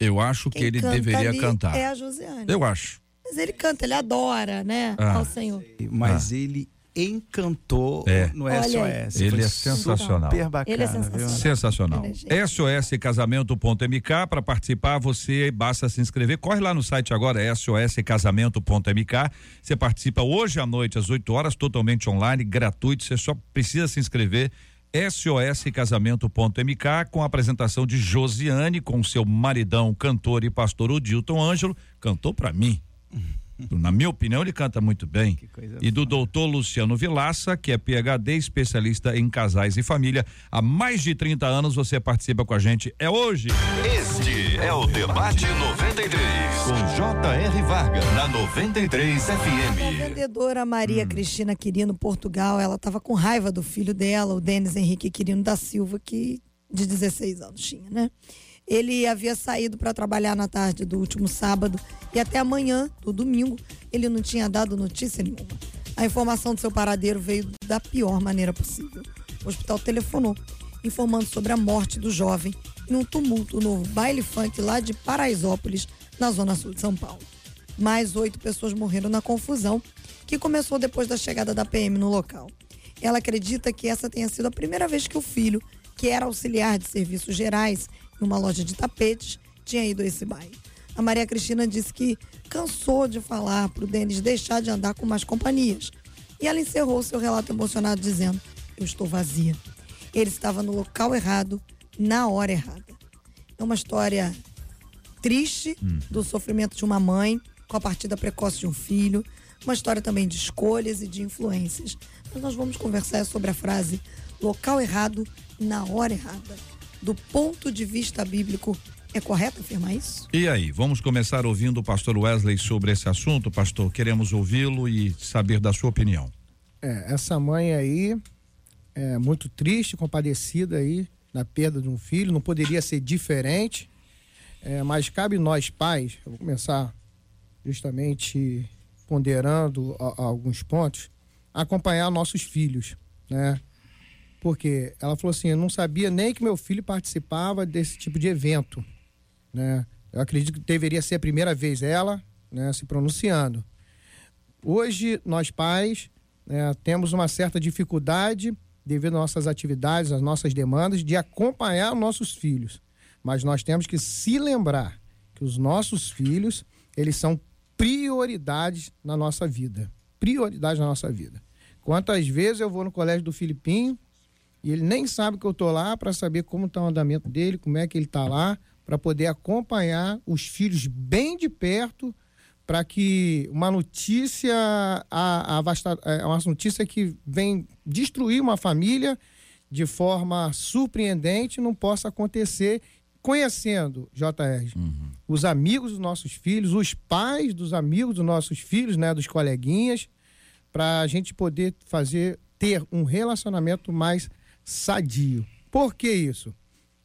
Eu acho que Quem ele canta deveria ali cantar. É a Josiane. Eu acho. Mas ele canta, ele adora, né? Ah. Ao Senhor. Mas ele encantou É. no Olha SOS. Ele é sensacional. Super bacana, Ele é viu? sensacional. Sensacional. Ele é. SOScasamento.mk para participar, você basta se inscrever. Corre lá no site agora, SOScasamento.mk. Você participa hoje à noite às 8 horas, totalmente online, gratuito. Você só precisa se inscrever. SOScasamento.mk com a apresentação de Josiane com seu maridão, cantor e pastor Odilton Ângelo, cantou para mim. Na minha opinião, ele canta muito bem. E do doutor Luciano Vilaça, que é PhD, especialista em casais e família. Há mais de 30 anos você participa com a gente. É hoje. Este é o Debate 93 com J.R. Vargas na 93 A FM. vendedora Maria Cristina Quirino, Portugal, ela estava com raiva do filho dela, o Denis Henrique Quirino da Silva, que de 16 anos tinha, né? Ele havia saído para trabalhar na tarde do último sábado e até amanhã, do domingo, ele não tinha dado notícia nenhuma. A informação do seu paradeiro veio da pior maneira possível. O hospital telefonou, informando sobre a morte do jovem em um tumulto no baile funk lá de Paraisópolis, na zona sul de São Paulo. Mais oito pessoas morreram na confusão, que começou depois da chegada da PM no local. Ela acredita que essa tenha sido a primeira vez que o filho, que era auxiliar de serviços gerais em uma loja de tapetes, tinha ido a esse baile. A Maria Cristina disse que cansou de falar para o Denis deixar de andar com mais companhias. E ela encerrou seu relato emocionado dizendo: Eu estou vazia. Ele estava no local errado, na hora errada. É uma história triste do sofrimento de uma mãe com a partida precoce de um filho, uma história também de escolhas e de influências. Mas nós vamos conversar sobre a frase local errado na hora errada. Do ponto de vista bíblico, é correto afirmar isso? E aí, vamos começar ouvindo o pastor Wesley sobre esse assunto, pastor? Queremos ouvi-lo e saber da sua opinião. É, essa mãe aí é muito triste, compadecida aí na perda de um filho, não poderia ser diferente. É, mas cabe nós pais, eu vou começar justamente ponderando a, a alguns pontos, acompanhar nossos filhos, né? Porque ela falou assim, eu não sabia nem que meu filho participava desse tipo de evento, né? Eu acredito que deveria ser a primeira vez ela, né, se pronunciando. Hoje nós pais né, temos uma certa dificuldade devido às nossas atividades, às nossas demandas, de acompanhar nossos filhos. Mas nós temos que se lembrar que os nossos filhos, eles são prioridades na nossa vida. Prioridade na nossa vida. Quantas vezes eu vou no colégio do Filipinho e ele nem sabe que eu tô lá para saber como está o andamento dele, como é que ele está lá, para poder acompanhar os filhos bem de perto, para que uma notícia, a, a vasta, é uma notícia que vem destruir uma família de forma surpreendente não possa acontecer conhecendo, JR, uhum. os amigos dos nossos filhos, os pais dos amigos dos nossos filhos, né, dos coleguinhas, para a gente poder fazer, ter um relacionamento mais sadio. Por que isso?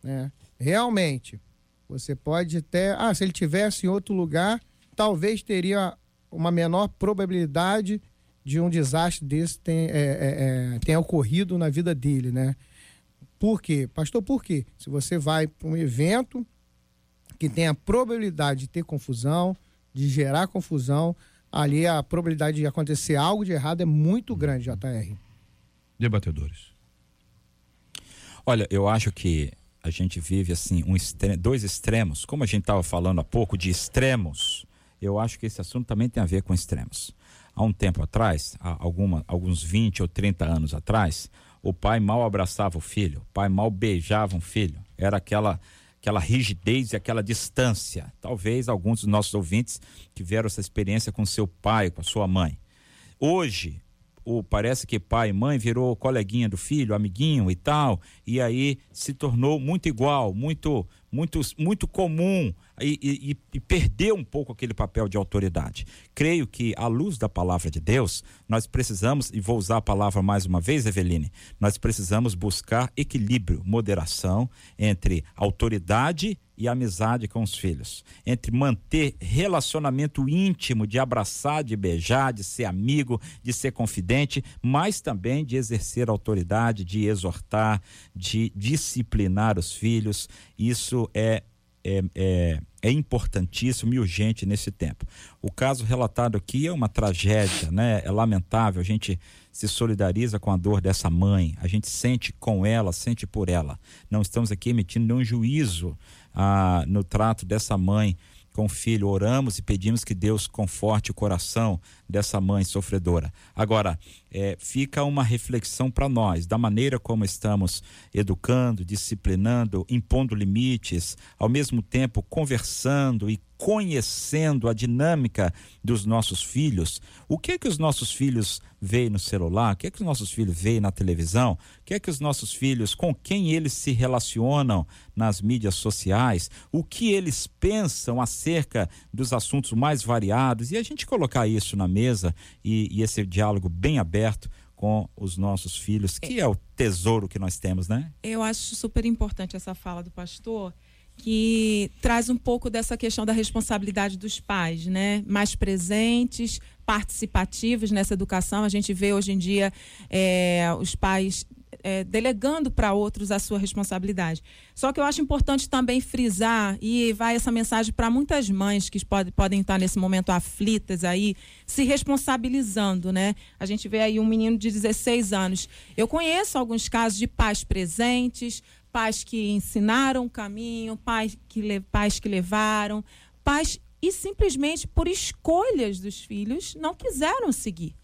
É, realmente, você pode até. Ah, se ele tivesse em outro lugar, talvez teria uma menor probabilidade de um desastre desse tenha, é, é, é, ocorrido na vida dele, né? Por quê? Pastor, por quê? Se você vai para um evento que tem a probabilidade de ter confusão, de gerar confusão, ali a probabilidade de acontecer algo de errado é muito grande, JR. Debatedores. Olha, eu acho que a gente vive assim um extre dois extremos. Como a gente estava falando há pouco de extremos, eu acho que esse assunto também tem a ver com extremos. Há um tempo atrás, há alguma, alguns 20 ou 30 anos atrás, o pai mal abraçava o filho, o pai mal beijava um filho. Era aquela aquela rigidez e aquela distância. Talvez alguns dos nossos ouvintes tiveram essa experiência com seu pai, com a sua mãe. Hoje, o parece que pai e mãe virou coleguinha do filho, amiguinho e tal, e aí se tornou muito igual, muito muito muito comum e, e, e, perdeu um pouco aquele papel de autoridade. Creio que, à luz da palavra de Deus, nós precisamos, e vou usar a palavra mais uma vez, Eveline, nós precisamos buscar equilíbrio, moderação entre autoridade e amizade com os filhos, entre manter relacionamento íntimo, de abraçar, de beijar, de ser amigo, de ser confidente, mas também de exercer autoridade, de exortar, de disciplinar os filhos. Isso é é, é, é, importantíssimo e urgente nesse tempo. O caso relatado aqui é uma tragédia, né? É lamentável. A gente se solidariza com a dor dessa mãe, a gente sente com ela, sente por ela. Não estamos aqui emitindo nenhum juízo ah, no trato dessa mãe com o filho. Oramos e pedimos que Deus conforte o coração dessa mãe sofredora. Agora, é, fica uma reflexão para nós da maneira como estamos educando, disciplinando, impondo limites, ao mesmo tempo conversando e conhecendo a dinâmica dos nossos filhos. O que é que os nossos filhos veem no celular? O que é que os nossos filhos veem na televisão? O que é que os nossos filhos, com quem eles se relacionam nas mídias sociais? O que eles pensam acerca dos assuntos mais variados? E a gente colocar isso na mesa e, e esse diálogo bem aberto com os nossos filhos, que é o tesouro que nós temos, né? Eu acho super importante essa fala do pastor que traz um pouco dessa questão da responsabilidade dos pais, né? Mais presentes, participativos nessa educação. A gente vê hoje em dia é, os pais é, delegando para outros a sua responsabilidade. Só que eu acho importante também frisar, e vai essa mensagem para muitas mães que pode, podem estar nesse momento aflitas aí, se responsabilizando, né? A gente vê aí um menino de 16 anos. Eu conheço alguns casos de pais presentes, pais que ensinaram o caminho, pais que, pais que levaram, pais e simplesmente por escolhas dos filhos não quiseram seguir.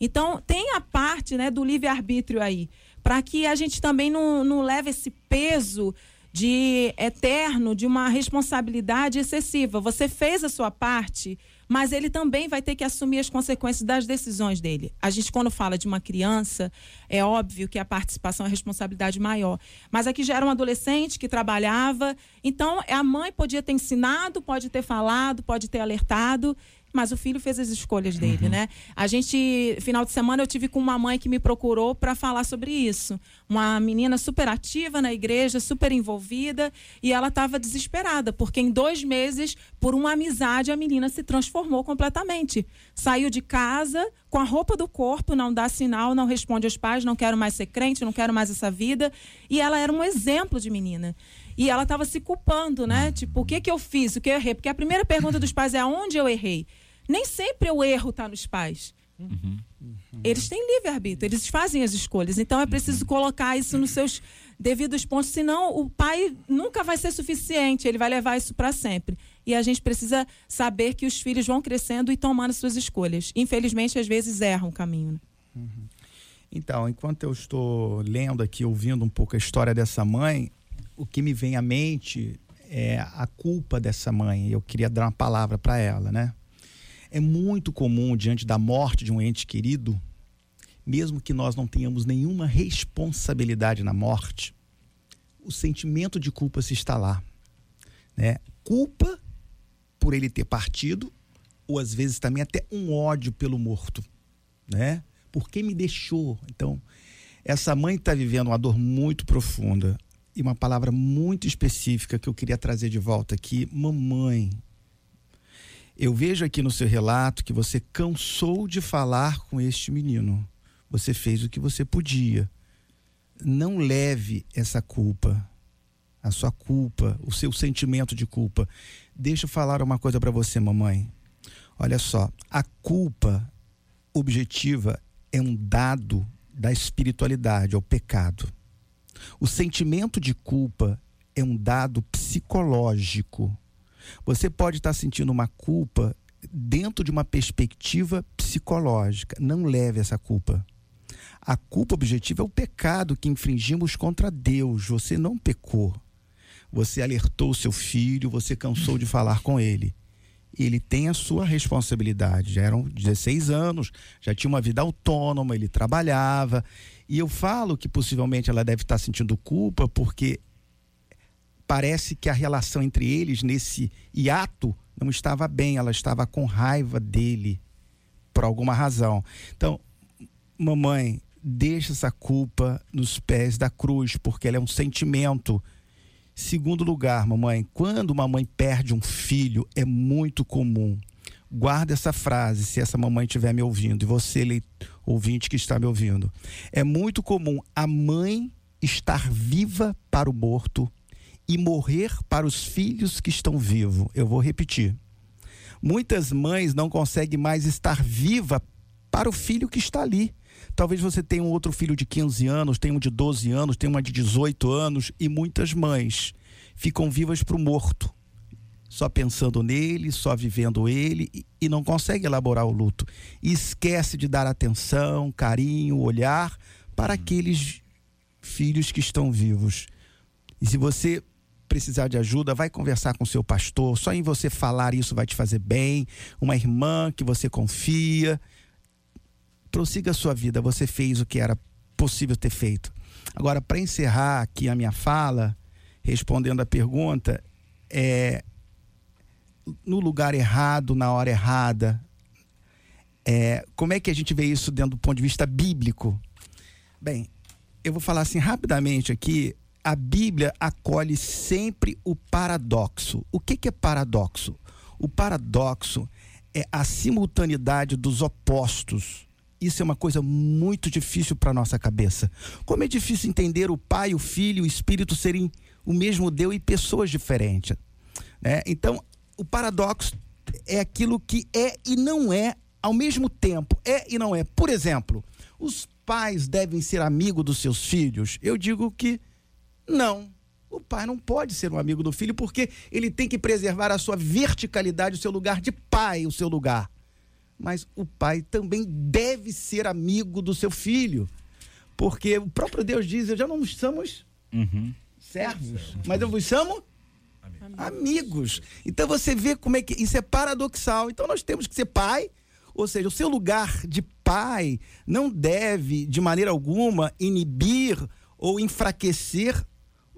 Então, tem a parte né, do livre-arbítrio aí, para que a gente também não, não leve esse peso de eterno, de uma responsabilidade excessiva. Você fez a sua parte, mas ele também vai ter que assumir as consequências das decisões dele. A gente, quando fala de uma criança, é óbvio que a participação é a responsabilidade maior. Mas aqui já era um adolescente que trabalhava, então a mãe podia ter ensinado, pode ter falado, pode ter alertado, mas o filho fez as escolhas dele, né? A gente, final de semana, eu tive com uma mãe que me procurou para falar sobre isso. Uma menina super ativa na igreja, super envolvida, e ela estava desesperada, porque em dois meses, por uma amizade, a menina se transformou completamente. Saiu de casa com a roupa do corpo, não dá sinal, não responde aos pais, não quero mais ser crente, não quero mais essa vida. E ela era um exemplo de menina. E ela estava se culpando, né? Tipo, o que que eu fiz? O que eu errei? Porque a primeira pergunta dos pais é aonde eu errei? Nem sempre o erro está nos pais. Eles têm livre-arbítrio, eles fazem as escolhas. Então é preciso colocar isso nos seus devidos pontos, senão o pai nunca vai ser suficiente, ele vai levar isso para sempre. E a gente precisa saber que os filhos vão crescendo e tomando suas escolhas. Infelizmente, às vezes erram o caminho. né? Então, enquanto eu estou lendo aqui, ouvindo um pouco a história dessa mãe, o que me vem à mente é a culpa dessa mãe. Eu queria dar uma palavra para ela, né? É muito comum, diante da morte de um ente querido, mesmo que nós não tenhamos nenhuma responsabilidade na morte, o sentimento de culpa se instalar. Né? Culpa por ele ter partido, ou às vezes também até um ódio pelo morto. Né? Por que me deixou? Então, essa mãe está vivendo uma dor muito profunda. E uma palavra muito específica que eu queria trazer de volta aqui: mamãe. Eu vejo aqui no seu relato que você cansou de falar com este menino. Você fez o que você podia. Não leve essa culpa, a sua culpa, o seu sentimento de culpa. Deixa eu falar uma coisa para você, mamãe. Olha só, a culpa objetiva é um dado da espiritualidade, é o pecado. O sentimento de culpa é um dado psicológico. Você pode estar sentindo uma culpa dentro de uma perspectiva psicológica. Não leve essa culpa. A culpa objetiva é o pecado que infringimos contra Deus. Você não pecou. Você alertou o seu filho, você cansou de falar com ele. Ele tem a sua responsabilidade. Já eram 16 anos, já tinha uma vida autônoma, ele trabalhava. E eu falo que possivelmente ela deve estar sentindo culpa porque parece que a relação entre eles nesse hiato não estava bem, ela estava com raiva dele por alguma razão. Então, mamãe, deixa essa culpa nos pés da cruz, porque ela é um sentimento. Segundo lugar, mamãe, quando uma mãe perde um filho, é muito comum. Guarda essa frase, se essa mamãe estiver me ouvindo, e você, ouvinte que está me ouvindo. É muito comum a mãe estar viva para o morto e morrer para os filhos que estão vivos. Eu vou repetir. Muitas mães não conseguem mais estar viva para o filho que está ali. Talvez você tenha um outro filho de 15 anos, tenha um de 12 anos, tenha uma de 18 anos, e muitas mães ficam vivas para o morto, só pensando nele, só vivendo ele, e- não consegue elaborar o luto. E esquece de dar atenção, carinho, olhar para aqueles filhos que estão vivos. E se você precisar de ajuda, vai conversar com seu pastor. Só em você falar isso vai te fazer bem. Uma irmã que você confia. Prossiga a sua vida. Você fez o que era possível ter feito. Agora, para encerrar aqui a minha fala, respondendo a pergunta, é no lugar errado, na hora errada. É, como é que a gente vê isso dentro do ponto de vista bíblico? Bem, eu vou falar assim rapidamente aqui. A Bíblia acolhe sempre o paradoxo. O que, que é paradoxo? O paradoxo é a simultaneidade dos opostos. Isso é uma coisa muito difícil para nossa cabeça. Como é difícil entender o Pai, o Filho o Espírito serem o mesmo Deus e pessoas diferentes. né? Então, o paradoxo é aquilo que é e não é ao mesmo tempo. É e não é. Por exemplo, os pais devem ser amigos dos seus filhos? Eu digo que não. O pai não pode ser um amigo do filho porque ele tem que preservar a sua verticalidade, o seu lugar de pai, o seu lugar. Mas o pai também deve ser amigo do seu filho. Porque o próprio Deus diz: Eu já não somos Uhum. servos, mas eu vos chamo amigos. Então você vê como é que isso é paradoxal. Então nós temos que ser pai, ou seja, o seu lugar de pai não deve de maneira alguma inibir ou enfraquecer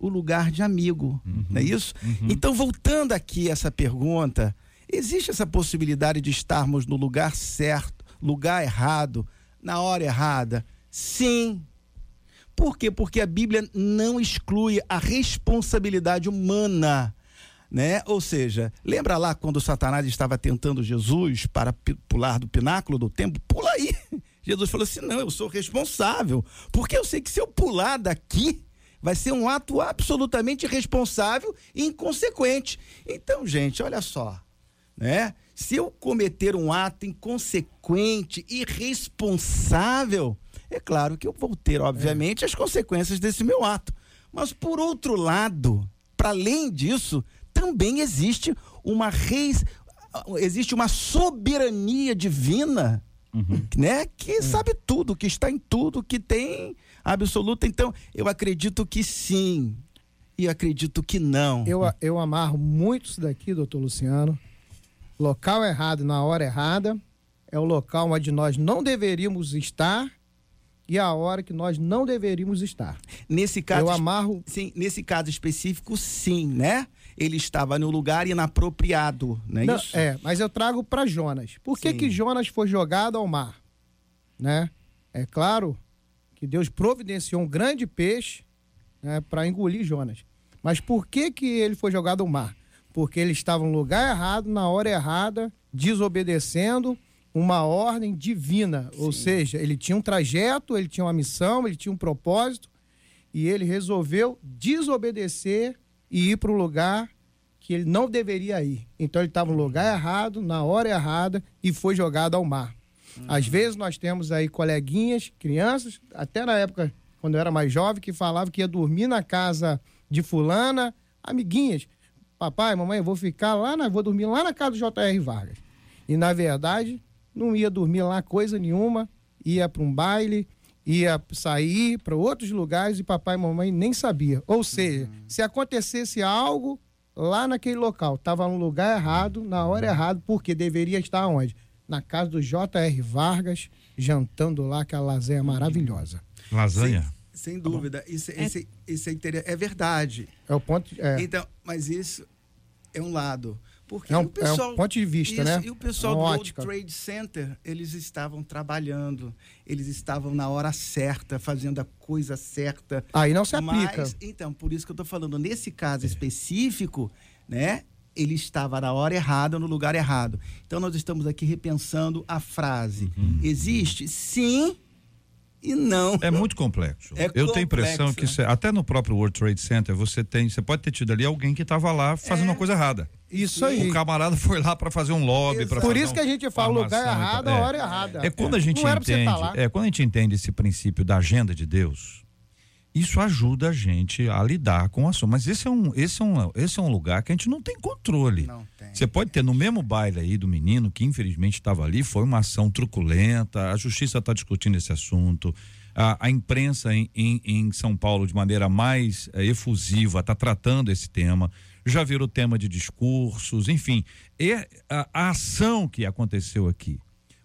o lugar de amigo, não é isso? Então voltando aqui a essa pergunta, Existe essa possibilidade de estarmos no lugar certo, lugar errado, na hora errada? Sim. Por quê? Porque a Bíblia não exclui a responsabilidade humana. Né? Ou seja, lembra lá quando Satanás estava tentando Jesus para pular do pináculo do templo? Pula aí. Jesus falou assim: não, eu sou responsável. Porque eu sei que se eu pular daqui, vai ser um ato absolutamente irresponsável e inconsequente. Então, gente, olha só, né? Se eu cometer um ato inconsequente, irresponsável, é claro que eu vou ter, obviamente, é. as consequências desse meu ato. Mas por outro lado, para além disso, também existe uma reis, existe uma soberania divina, uhum. né? Que uhum. sabe tudo, que está em tudo, que tem absoluta. Então, eu acredito que sim. E acredito que não. Eu, eu amarro muito isso daqui, doutor Luciano. Local errado na hora errada é o local onde nós não deveríamos estar e a hora que nós não deveríamos estar. Nesse caso, eu amarro. Sim, nesse caso específico, sim, né? Ele estava no lugar inapropriado, né? Não, isso? É, mas eu trago para Jonas. Por que que Jonas foi jogado ao mar, né? É claro que Deus providenciou um grande peixe né, para engolir Jonas. Mas por que, que ele foi jogado ao mar? Porque ele estava no lugar errado, na hora errada, desobedecendo uma ordem divina. Sim. Ou seja, ele tinha um trajeto, ele tinha uma missão, ele tinha um propósito, e ele resolveu desobedecer e ir para o lugar que ele não deveria ir. Então ele estava no lugar errado, na hora errada, e foi jogado ao mar. Uhum. Às vezes nós temos aí coleguinhas, crianças, até na época, quando eu era mais jovem, que falavam que ia dormir na casa de fulana, amiguinhas. Papai, mamãe, eu vou ficar lá, na, vou dormir lá na casa do J.R. Vargas. E na verdade, não ia dormir lá coisa nenhuma, ia para um baile, ia sair para outros lugares e papai e mamãe nem sabia. Ou seja, uhum. se acontecesse algo lá naquele local, estava no lugar errado, na hora errada, porque deveria estar onde? Na casa do J.R. Vargas, jantando lá aquela lasanha maravilhosa. Lasanha? Sem, sem dúvida. Isso, é, isso, isso é, é, verdade. É o ponto. É. Então, mas isso é um lado. Porque é um, o pessoal, é um ponto de vista, isso, né? E o pessoal Uma do ótica. World Trade Center, eles estavam trabalhando, eles estavam na hora certa, fazendo a coisa certa. Aí não se aplica. Mas, então, por isso que eu estou falando, nesse caso específico, né? Ele estava na hora errada, no lugar errado. Então nós estamos aqui repensando a frase. Uhum. Existe? Sim e não. É muito complexo. É Eu complexo. tenho a impressão que cê, até no próprio World Trade Center você tem, você pode ter tido ali alguém que estava lá fazendo é. uma coisa errada. Isso aí. O camarada foi lá para fazer um lobby, para Por isso que a gente fala lugar errado, a hora errada. É quando a gente tá entende, é quando a gente entende esse princípio da agenda de Deus isso ajuda a gente a lidar com o assunto. Mas esse é um, esse é um, esse é um lugar que a gente não tem controle. Não tem. Você pode ter no mesmo baile aí do menino que infelizmente estava ali, foi uma ação truculenta, a justiça está discutindo esse assunto. A, a imprensa em, em, em, São Paulo, de maneira mais é, efusiva, está tratando esse tema. Já virou tema de discursos, enfim. E a, a ação que aconteceu aqui,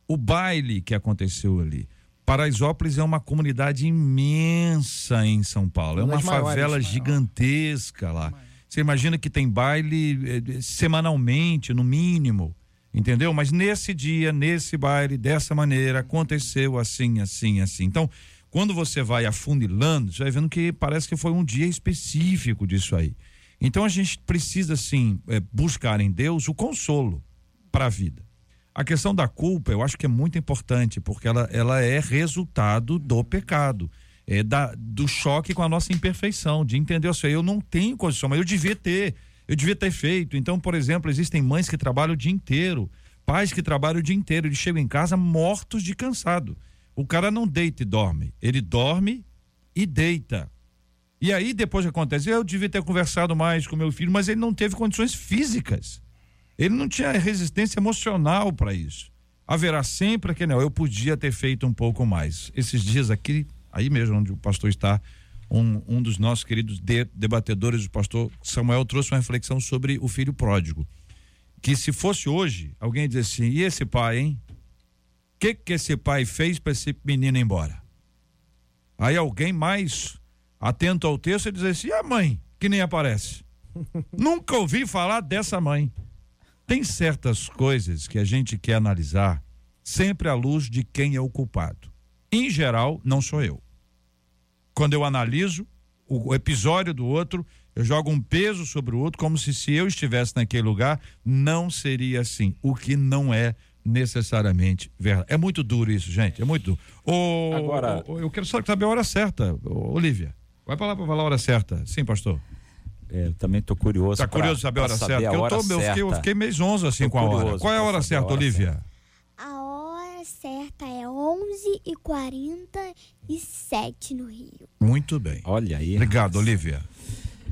o baile que aconteceu ali Paraisópolis é uma comunidade imensa em São Paulo. É uma favela gigantesca lá. Você imagina que tem baile eh, semanalmente, no mínimo. Entendeu? Mas nesse dia, nesse baile, dessa maneira, aconteceu assim, assim, assim. Então, quando você vai afunilando, você vai vendo que parece que foi um dia específico disso aí. Então a gente precisa, sim, é, buscar em Deus o consolo para a vida. A questão da culpa, eu acho que é muito importante, porque ela, ela é resultado do pecado. É da, do choque com a nossa imperfeição, de entender assim, eu não tenho condição, mas eu devia ter, eu devia ter feito. Então, por exemplo, existem mães que trabalham o dia inteiro, pais que trabalham o dia inteiro, eles chegam em casa mortos de cansado. O cara não deita e dorme, ele dorme e deita. E aí depois acontece, eu devia ter conversado mais com meu filho, mas ele não teve condições físicas. Ele não tinha resistência emocional para isso. Haverá sempre aquele, não, eu podia ter feito um pouco mais. Esses dias aqui, aí mesmo onde o pastor está, um, um dos nossos queridos de, debatedores, o pastor Samuel, trouxe uma reflexão sobre o filho pródigo. Que se fosse hoje, alguém dizer assim: e esse pai, hein? O que, que esse pai fez para esse menino ir embora? Aí alguém mais atento ao texto assim: e a mãe, que nem aparece? Nunca ouvi falar dessa mãe. Tem certas coisas que a gente quer analisar sempre à luz de quem é o culpado. Em geral, não sou eu. Quando eu analiso o episódio do outro, eu jogo um peso sobre o outro, como se se eu estivesse naquele lugar, não seria assim. O que não é necessariamente verdade. É muito duro isso, gente. É muito duro. O, Agora- o- eu quero só saber a hora certa, Olivia. Vai pra lá pra falar a hora certa. Sim, pastor. É, eu também estou curioso. Tá pra- curioso de saber a hora saber certa? a Porque eu, hora tô, eu, fiquei, eu certa. fiquei meio zonzo assim Tô com a hora. Qual é a hora saber a certa, hora Olivia? A hora certa é 11 e 47 no Rio. Muito bem. Olha aí. Obrigado, Olivia.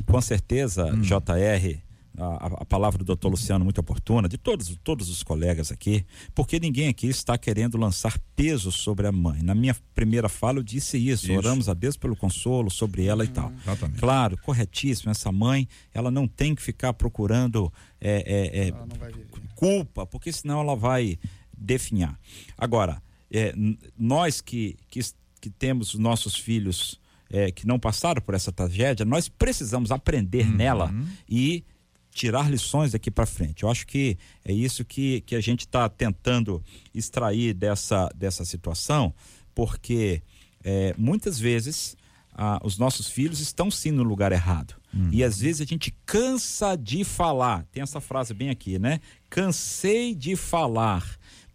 Com certeza, Hum. JR, a, a palavra do doutor Luciano muito oportuna, de todos, todos os colegas aqui, porque ninguém aqui está querendo lançar peso sobre a mãe. Na minha primeira fala eu disse isso, Isso. Uhum. oramos a Deus pelo consolo sobre ela e tal. Exatamente. Claro, corretíssimo, essa mãe, ela não tem que ficar procurando é, é, é, culpa, porque senão ela vai definhar. Agora, é, nós que, que, que temos os nossos filhos é, que não passaram por essa tragédia, nós precisamos aprender nela e tirar lições daqui para frente. Eu acho que é isso que, que a gente está tentando extrair dessa, dessa situação, porque é, muitas vezes ah, os nossos filhos estão sim no lugar errado. E às vezes a gente cansa de falar. Tem essa frase bem aqui, né? Cansei de falar.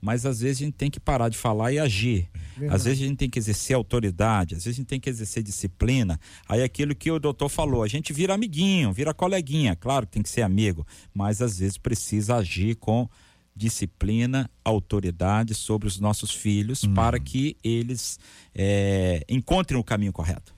Mas às vezes a gente tem que parar de falar e agir. Às vezes a gente tem que exercer autoridade, às vezes a gente tem que exercer disciplina. Aí aquilo que o doutor falou, a gente vira amiguinho, vira coleguinha. Claro que tem que ser amigo, mas às vezes precisa agir com disciplina, autoridade sobre os nossos filhos para que eles eh, encontrem o caminho correto.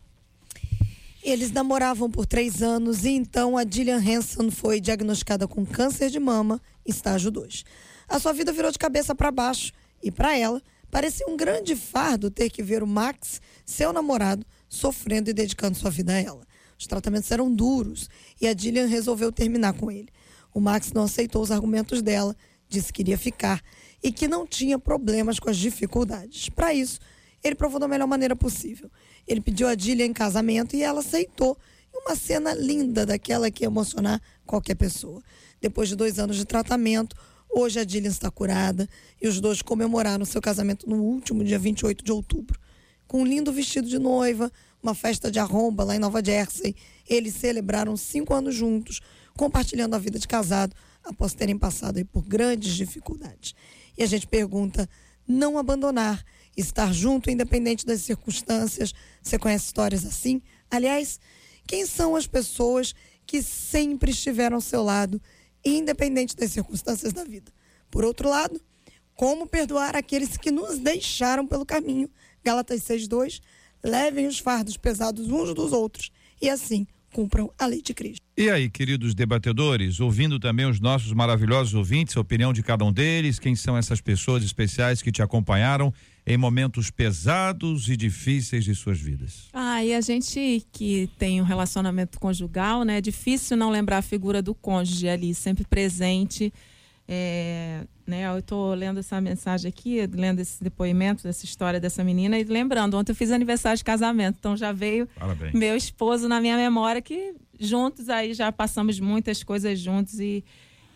Eles namoravam por três anos e então a Gillian Hanson foi diagnosticada com câncer de mama, estágio 2. A sua vida virou de cabeça para baixo e para ela parecia um grande fardo ter que ver o Max, seu namorado, sofrendo e dedicando sua vida a ela. Os tratamentos eram duros e a Gillian resolveu terminar com ele. O Max não aceitou os argumentos dela, disse que iria ficar e que não tinha problemas com as dificuldades. Para isso, ele provou da melhor maneira possível. Ele pediu a Dillia em casamento e ela aceitou. Uma cena linda, daquela que ia emocionar qualquer pessoa. Depois de dois anos de tratamento, hoje a Dillian está curada e os dois comemoraram seu casamento no último dia 28 de outubro. Com um lindo vestido de noiva, uma festa de arromba lá em Nova Jersey, eles celebraram cinco anos juntos, compartilhando a vida de casado após terem passado por grandes dificuldades. E a gente pergunta: não abandonar, estar junto independente das circunstâncias. Você conhece histórias assim? Aliás, quem são as pessoas que sempre estiveram ao seu lado, independente das circunstâncias da vida? Por outro lado, como perdoar aqueles que nos deixaram pelo caminho? Gálatas 6:2 Levem os fardos pesados uns dos outros e assim cumpram a lei de Cristo. E aí, queridos debatedores, ouvindo também os nossos maravilhosos ouvintes, a opinião de cada um deles, quem são essas pessoas especiais que te acompanharam em momentos pesados e difíceis de suas vidas? Ah, e a gente que tem um relacionamento conjugal, né? É difícil não lembrar a figura do cônjuge ali, sempre presente. É, né, eu estou lendo essa mensagem aqui, lendo esse depoimento, dessa história dessa menina, e lembrando, ontem eu fiz aniversário de casamento, então já veio Parabéns. meu esposo na minha memória, que juntos aí já passamos muitas coisas juntos e,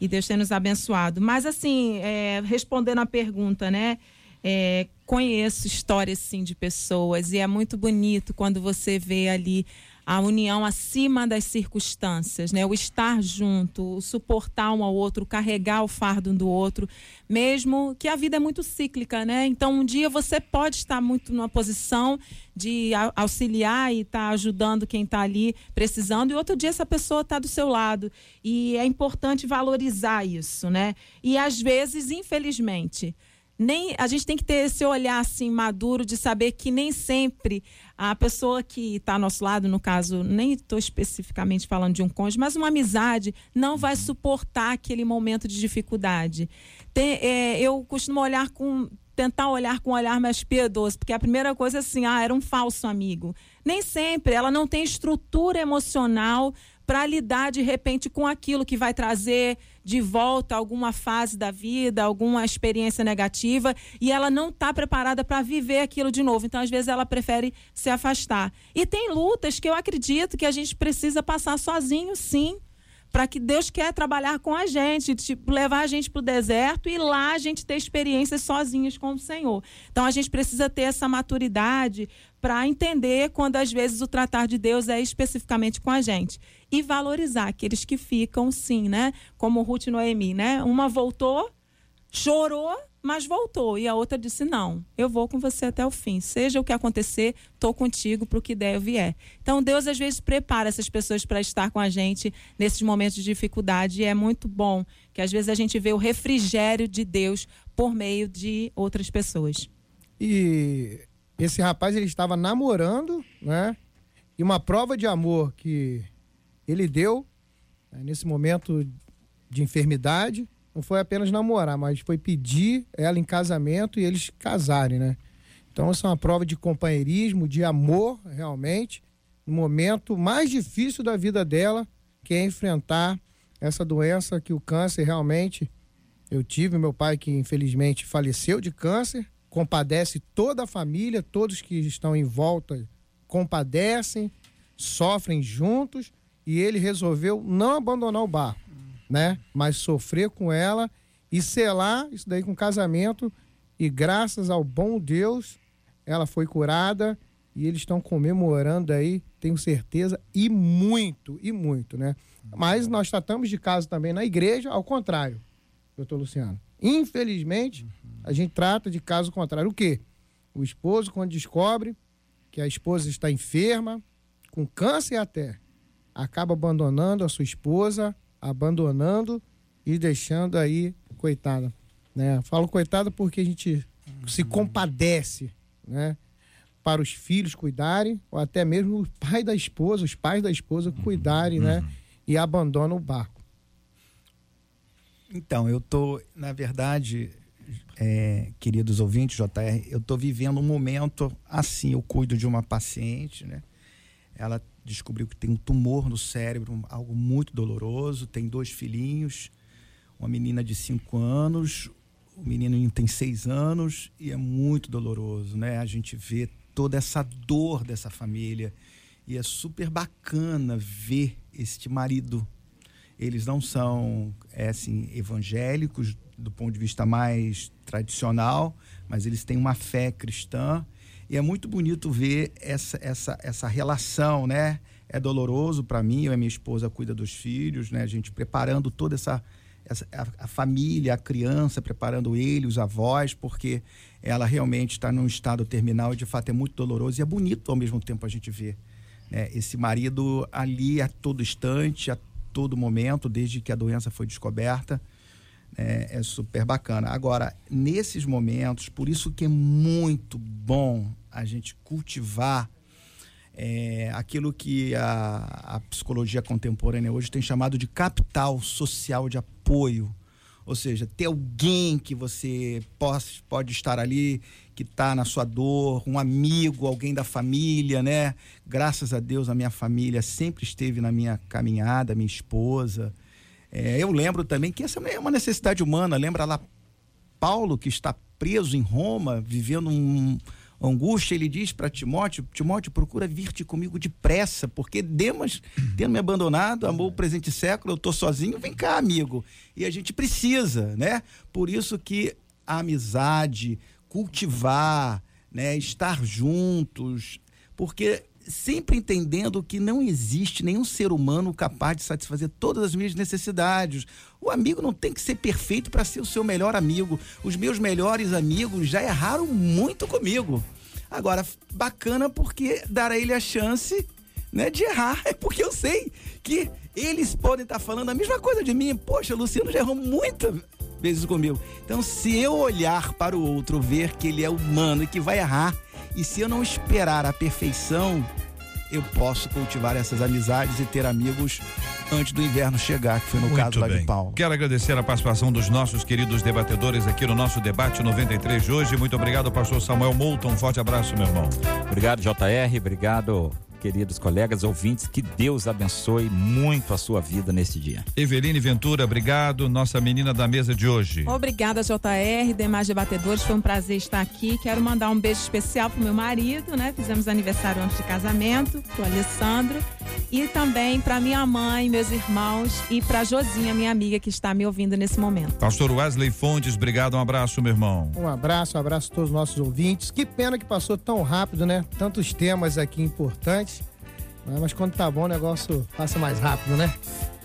e Deus tem nos abençoado. Mas assim, é, respondendo a pergunta, né? É, conheço histórias sim de pessoas e é muito bonito quando você vê ali a união acima das circunstâncias, né? O estar junto, o suportar um ao outro, carregar o fardo um do outro, mesmo que a vida é muito cíclica, né? Então um dia você pode estar muito numa posição de au- auxiliar e estar ajudando quem está ali precisando, e outro dia essa pessoa está do seu lado. E é importante valorizar isso, né? E às vezes, infelizmente, nem a gente tem que ter esse olhar assim maduro de saber que nem sempre a pessoa que está ao nosso lado, no caso, nem estou especificamente falando de um cônjuge, mas uma amizade, não vai suportar aquele momento de dificuldade. Tem- é, eu costumo olhar com tentar olhar com um olhar mais piedoso, porque a primeira coisa é assim, ah, era um falso amigo. Nem sempre, ela não tem estrutura emocional para lidar de repente com aquilo que vai trazer de volta alguma fase da vida, alguma experiência negativa, e ela não está preparada para viver aquilo de novo. Então, às vezes, ela prefere se afastar. E tem lutas que eu acredito que a gente precisa passar sozinho, sim para que Deus quer trabalhar com a gente, tipo, levar a gente para o deserto e lá a gente ter experiências sozinhos com o Senhor. Então a gente precisa ter essa maturidade para entender quando às vezes o tratar de Deus é especificamente com a gente e valorizar aqueles que ficam, sim, né? Como Ruth e Noemi, né? Uma voltou, chorou, mas voltou. E a outra disse: Não, eu vou com você até o fim. Seja o que acontecer, estou contigo para o que der ou vier. Então, Deus às vezes prepara essas pessoas para estar com a gente nesses momentos de dificuldade. E é muito bom que às vezes a gente vê o refrigério de Deus por meio de outras pessoas. E esse rapaz ele estava namorando, né? E uma prova de amor que ele deu né, nesse momento de enfermidade não foi apenas namorar, mas foi pedir ela em casamento e eles casarem, né? Então, essa é uma prova de companheirismo, de amor, realmente, no momento mais difícil da vida dela, que é enfrentar essa doença que o câncer realmente. Eu tive meu pai que infelizmente faleceu de câncer, compadece toda a família, todos que estão em volta compadecem, sofrem juntos, e ele resolveu não abandonar o barco né? Mas sofrer com ela e selar isso daí com casamento. E graças ao bom Deus, ela foi curada e eles estão comemorando aí, tenho certeza, e muito, e muito, né? Mas nós tratamos de caso também na igreja, ao contrário, doutor Luciano. Infelizmente, a gente trata de caso contrário. O quê? O esposo, quando descobre que a esposa está enferma, com câncer até, acaba abandonando a sua esposa abandonando e deixando aí, coitada. Né? Falo coitada porque a gente se compadece, né? Para os filhos cuidarem, ou até mesmo o pai da esposa, os pais da esposa cuidarem, né? E abandonam o barco. Então, eu tô, na verdade, é, queridos ouvintes, JR, eu tô vivendo um momento assim, eu cuido de uma paciente, né? Ela descobriu que tem um tumor no cérebro, algo muito doloroso. Tem dois filhinhos, uma menina de 5 anos, o menino tem 6 anos e é muito doloroso, né? A gente vê toda essa dor dessa família e é super bacana ver este marido. Eles não são é, assim evangélicos do ponto de vista mais tradicional, mas eles têm uma fé cristã e é muito bonito ver essa, essa, essa relação, né? É doloroso para mim, eu e minha esposa cuida dos filhos, né? A gente preparando toda essa, essa a, a, família, a criança, preparando ele, os avós, porque ela realmente está num estado terminal e de fato é muito doloroso e é bonito ao mesmo tempo a gente ver né? esse marido ali a todo instante, a todo momento, desde que a doença foi descoberta é, é super bacana. Agora, nesses momentos, por isso que é muito bom a gente cultivar é, aquilo que a, a, psicologia contemporânea hoje tem chamado de capital social de apoio. Ou seja, ter alguém que você pode, pode estar ali, que está na sua dor, um amigo, alguém da família, né? Graças a Deus, a minha família sempre esteve na minha caminhada, minha esposa, é, eu lembro também que essa é uma necessidade humana. Lembra lá Paulo, que está preso em Roma, vivendo um, uma angústia, ele diz para Timóteo: Timóteo, procura vir-te comigo depressa, porque Demas, tendo me abandonado, amou o presente século, eu estou sozinho, vem cá, amigo. E a gente precisa, né? Por isso que a amizade, cultivar, né, estar juntos, porque sempre entendendo que não existe nenhum ser humano capaz de satisfazer todas as minhas necessidades. O amigo não tem que ser perfeito para ser o seu melhor amigo. Os meus melhores amigos já erraram muito comigo. Agora, bacana porque dar a ele a chance né, de errar. É porque eu sei que eles podem estar falando a mesma coisa de mim. Poxa, Luciano já errou muitas vezes comigo. Então, se eu olhar para o outro, ver que ele é humano e que vai errar, e se eu não esperar a perfeição, eu posso cultivar essas amizades e ter amigos antes do inverno chegar, que foi no Muito caso lá bem. de Paulo. Quero agradecer a participação dos nossos queridos debatedores aqui no nosso debate 93 de hoje. Muito obrigado, pastor Samuel Moulton. Um forte abraço, meu irmão. Obrigado, JR. Obrigado, queridos colegas ouvintes. Que Deus abençoe muito a sua vida nesse dia. Eveline Ventura, obrigado. Nossa menina da mesa de hoje. Obrigada, JR, demais debatedores. Foi um prazer estar aqui. Quero mandar um beijo especial pro meu marido, né? Fizemos aniversário antes de casamento, pro Alessandro. E também para minha mãe, meus irmãos e para Josinha, minha amiga que está me ouvindo nesse momento. Pastor Wesley Fontes, obrigado, um abraço, meu irmão. Um abraço, um abraço a todos os nossos ouvintes. Que pena que passou tão rápido, né? Tantos temas aqui importantes. Né? Mas quando tá bom, o negócio passa mais rápido, né?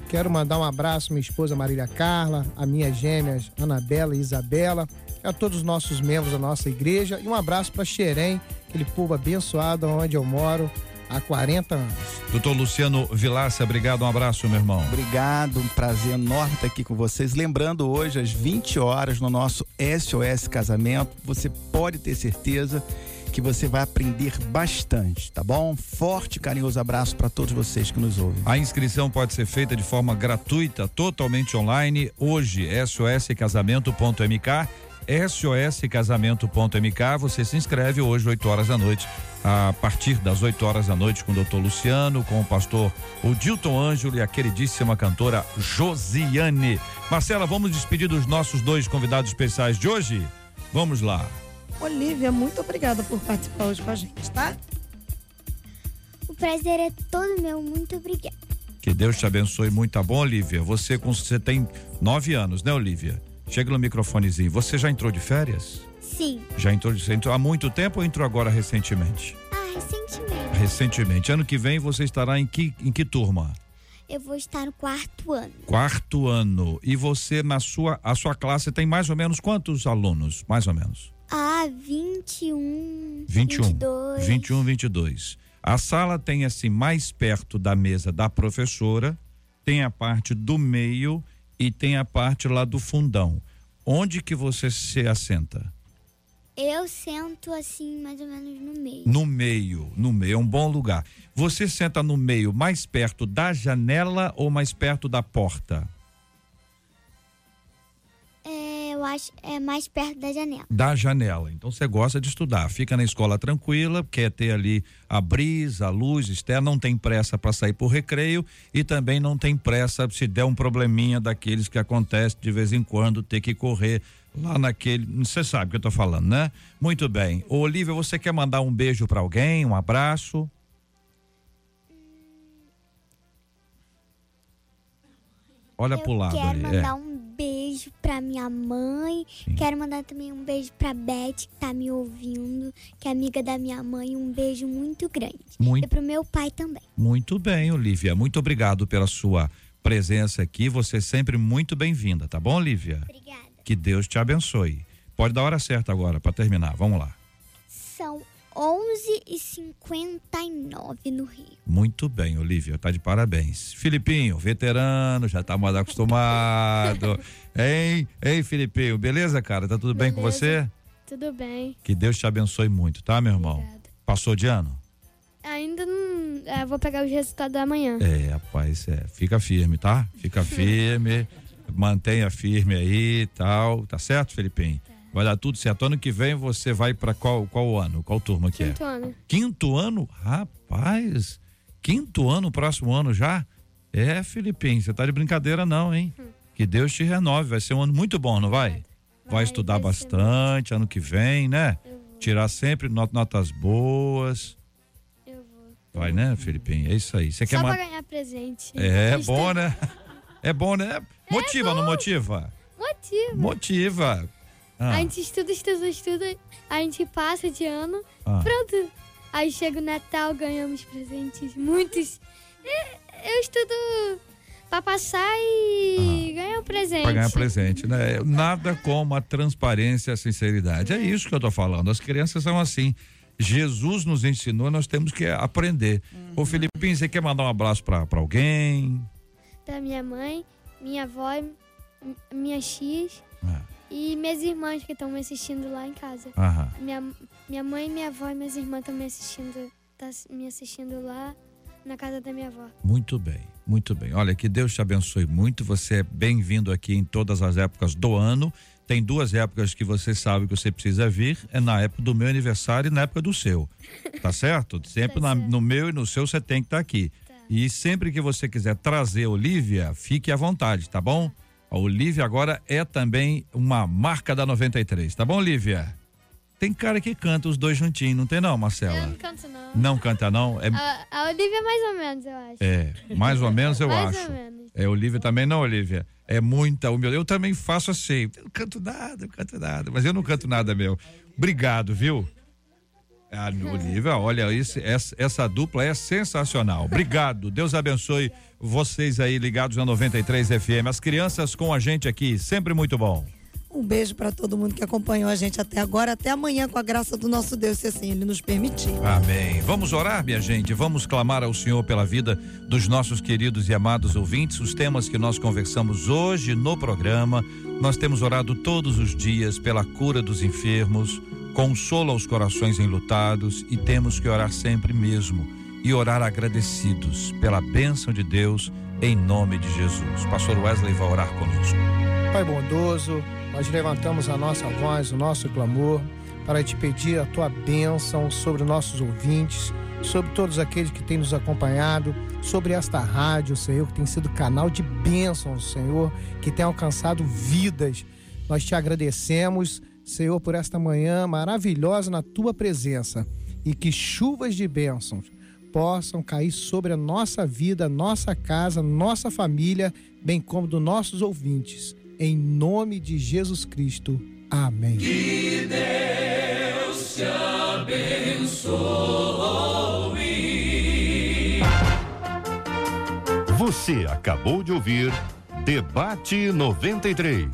Quero mandar um abraço à minha esposa Marília Carla, a minhas gêmeas Anabela e Isabela, a todos os nossos membros da nossa igreja e um abraço para Xerém, aquele povo abençoado onde eu moro há 40 anos. Doutor Luciano Vilaça, obrigado, um abraço, meu irmão. Obrigado, um prazer enorme estar aqui com vocês. Lembrando hoje, às 20 horas, no nosso SOS Casamento, você pode ter certeza que você vai aprender bastante, tá bom? Forte carinhoso abraço para todos vocês que nos ouvem. A inscrição pode ser feita de forma gratuita, totalmente online. Hoje, soscasamento.mk soscasamento.mk. Você se inscreve hoje, 8 horas da noite, a partir das 8 horas da noite, com o doutor Luciano, com o pastor Odilton Ângelo e a queridíssima cantora Josiane. Marcela, vamos despedir dos nossos dois convidados especiais de hoje? Vamos lá. Olivia, muito obrigada por participar hoje com a gente, tá? O prazer é todo meu, muito obrigada. Que Deus te abençoe muito, tá bom, Olivia? Você, com, você tem nove anos, né, Olivia? Chega no microfonezinho. Você já entrou de férias? Sim. Já entrou, você entrou há muito tempo ou entrou agora recentemente? Ah, recentemente. Recentemente. Ano que vem você estará em que, em que turma? Eu vou estar no quarto ano. Quarto ano. E você, na sua, a sua classe tem mais ou menos quantos alunos? Mais ou menos? Ah, 21. 21. 22. 21, 22. A sala tem assim mais perto da mesa da professora, tem a parte do meio e tem a parte lá do fundão. Onde que você se assenta? Eu sento assim, mais ou menos no meio. No meio, no meio é um bom lugar. Você senta no meio, mais perto da janela ou mais perto da porta? Eu acho é mais perto da janela. Da janela. Então você gosta de estudar, fica na escola tranquila, quer ter ali a brisa, a luz externa, não tem pressa para sair por recreio e também não tem pressa se der um probleminha daqueles que acontece de vez em quando ter que correr lá naquele, você sabe o que eu tô falando, né? Muito bem. Ô, Olivia, você quer mandar um beijo para alguém, um abraço? Olha eu pro lado quero ali. mandar é. um beijo pra minha mãe. Quero mandar também um beijo pra Beth, que tá me ouvindo, que é amiga da minha mãe. Um beijo muito grande. Muito- E pro meu pai também. Muito bem, Olivia. Muito obrigado pela sua presença aqui. Você é sempre muito bem-vinda, tá bom, Olivia? Obrigada. Que Deus te abençoe. Pode dar a hora certa agora para terminar. Vamos lá. São 11h59 no Rio. Muito bem, Olivia, tá de parabéns. Filipinho, veterano, já tá mais acostumado. hein? Hein, Filipinho, beleza, cara? Tá tudo bem com você? Tudo bem. Que Deus te abençoe muito, tá, meu irmão? Passou de ano? Ainda não. é, vou pegar os resultados amanhã. É, rapaz, é. Fica firme, tá? Fica firme, mantenha firme aí e tal. Tá certo, Felipinho? Vai dar tudo certo. Ano que vem você vai pra qual, qual ano? Qual turma que Quinto é? ano. Quinto ano? Rapaz, quinto ano, próximo ano já? É, Felipinho, você tá de brincadeira não, hein? Que Deus te renove, vai ser um ano muito bom, não vai? Vai, estudar bastante ano que vem, né? Tirar sempre not- notas boas. Eu vou. Vai, né, Felipinho? É isso aí. Você quer Só ma- pra ganhar presente. É Estu- bom, né? É bom, né? Motiva, não motiva? Motivo. Motiva. Ah, A gente estuda, estuda, estuda. A gente passa de ano. Ah. Pronto. Aí chega o Natal, ganhamos presentes. Muitos. É, Eu estudo pra passar e ganhar um presente. pra ganhar presente, né? Nada como a transparência e a sinceridade. É isso que eu tô falando. As crianças são assim. Jesus nos ensinou, nós temos que aprender. Ô, Filipinho, você quer mandar um abraço pra, pra alguém? Pra minha mãe, minha avó, minha X Ah, e minhas irmãs que estão me assistindo lá em casa. Aham. Minha, minha mãe, minha avó e minhas irmãs estão me assistindo. Tá me assistindo lá na casa da minha avó. Muito bem, muito bem. Olha, que Deus te abençoe muito. Você é bem-vindo aqui em todas as épocas do ano. Tem duas épocas que você sabe que você precisa vir. É na época do meu aniversário e na época do seu. Tá certo? Sempre na- no meu e no seu você tem que estar aqui. E sempre que você quiser trazer Olivia, fique à vontade, tá bom? A Olivia agora é também uma marca da 93, tá bom, Olivia? Tem cara que canta os dois juntinhos, não tem não, Marcela? Eu não canto, não. Não canta não? É, A, a Olivia mais ou menos, eu acho. é mais ou menos eu mais acho. ou menos. É, Olivia também não, Olivia. É muita humildade. Eu também faço assim. Eu não canto nada, eu canto nada. Mas eu não canto nada, meu. Obrigado, viu? Ah, Olivia, olha, isso, essa, essa dupla é sensacional. Obrigado. Deus abençoe vocês aí ligados na 93 FM. As crianças com a gente aqui, sempre muito bom. Um beijo para todo mundo que acompanhou a gente até agora, até amanhã, com a graça do nosso Deus, se assim ele nos permitir. Amém. Vamos orar, minha gente. Vamos clamar ao Senhor pela vida dos nossos queridos e amados ouvintes. Os temas que nós conversamos hoje no programa. Nós temos orado todos os dias pela cura dos enfermos, consolo aos corações enlutados e temos que orar sempre mesmo e orar agradecidos pela bênção de Deus em nome de Jesus. Pastor Wesley vai orar conosco. Pai bondoso, nós levantamos a nossa voz, o nosso clamor, para te pedir a tua bênção sobre nossos ouvintes, sobre todos aqueles que têm nos acompanhado, sobre esta rádio, Senhor, que tem sido canal de bênção, Senhor, que tem alcançado vidas. Nós te agradecemos, Senhor, por esta manhã maravilhosa na tua presença e que chuvas de bênçãos possam cair sobre a nossa vida, nossa casa, nossa família, bem como dos nossos ouvintes. Em nome de Jesus Cristo. Amém. Que Deus te abençoe. Você acabou de ouvir Debate 93.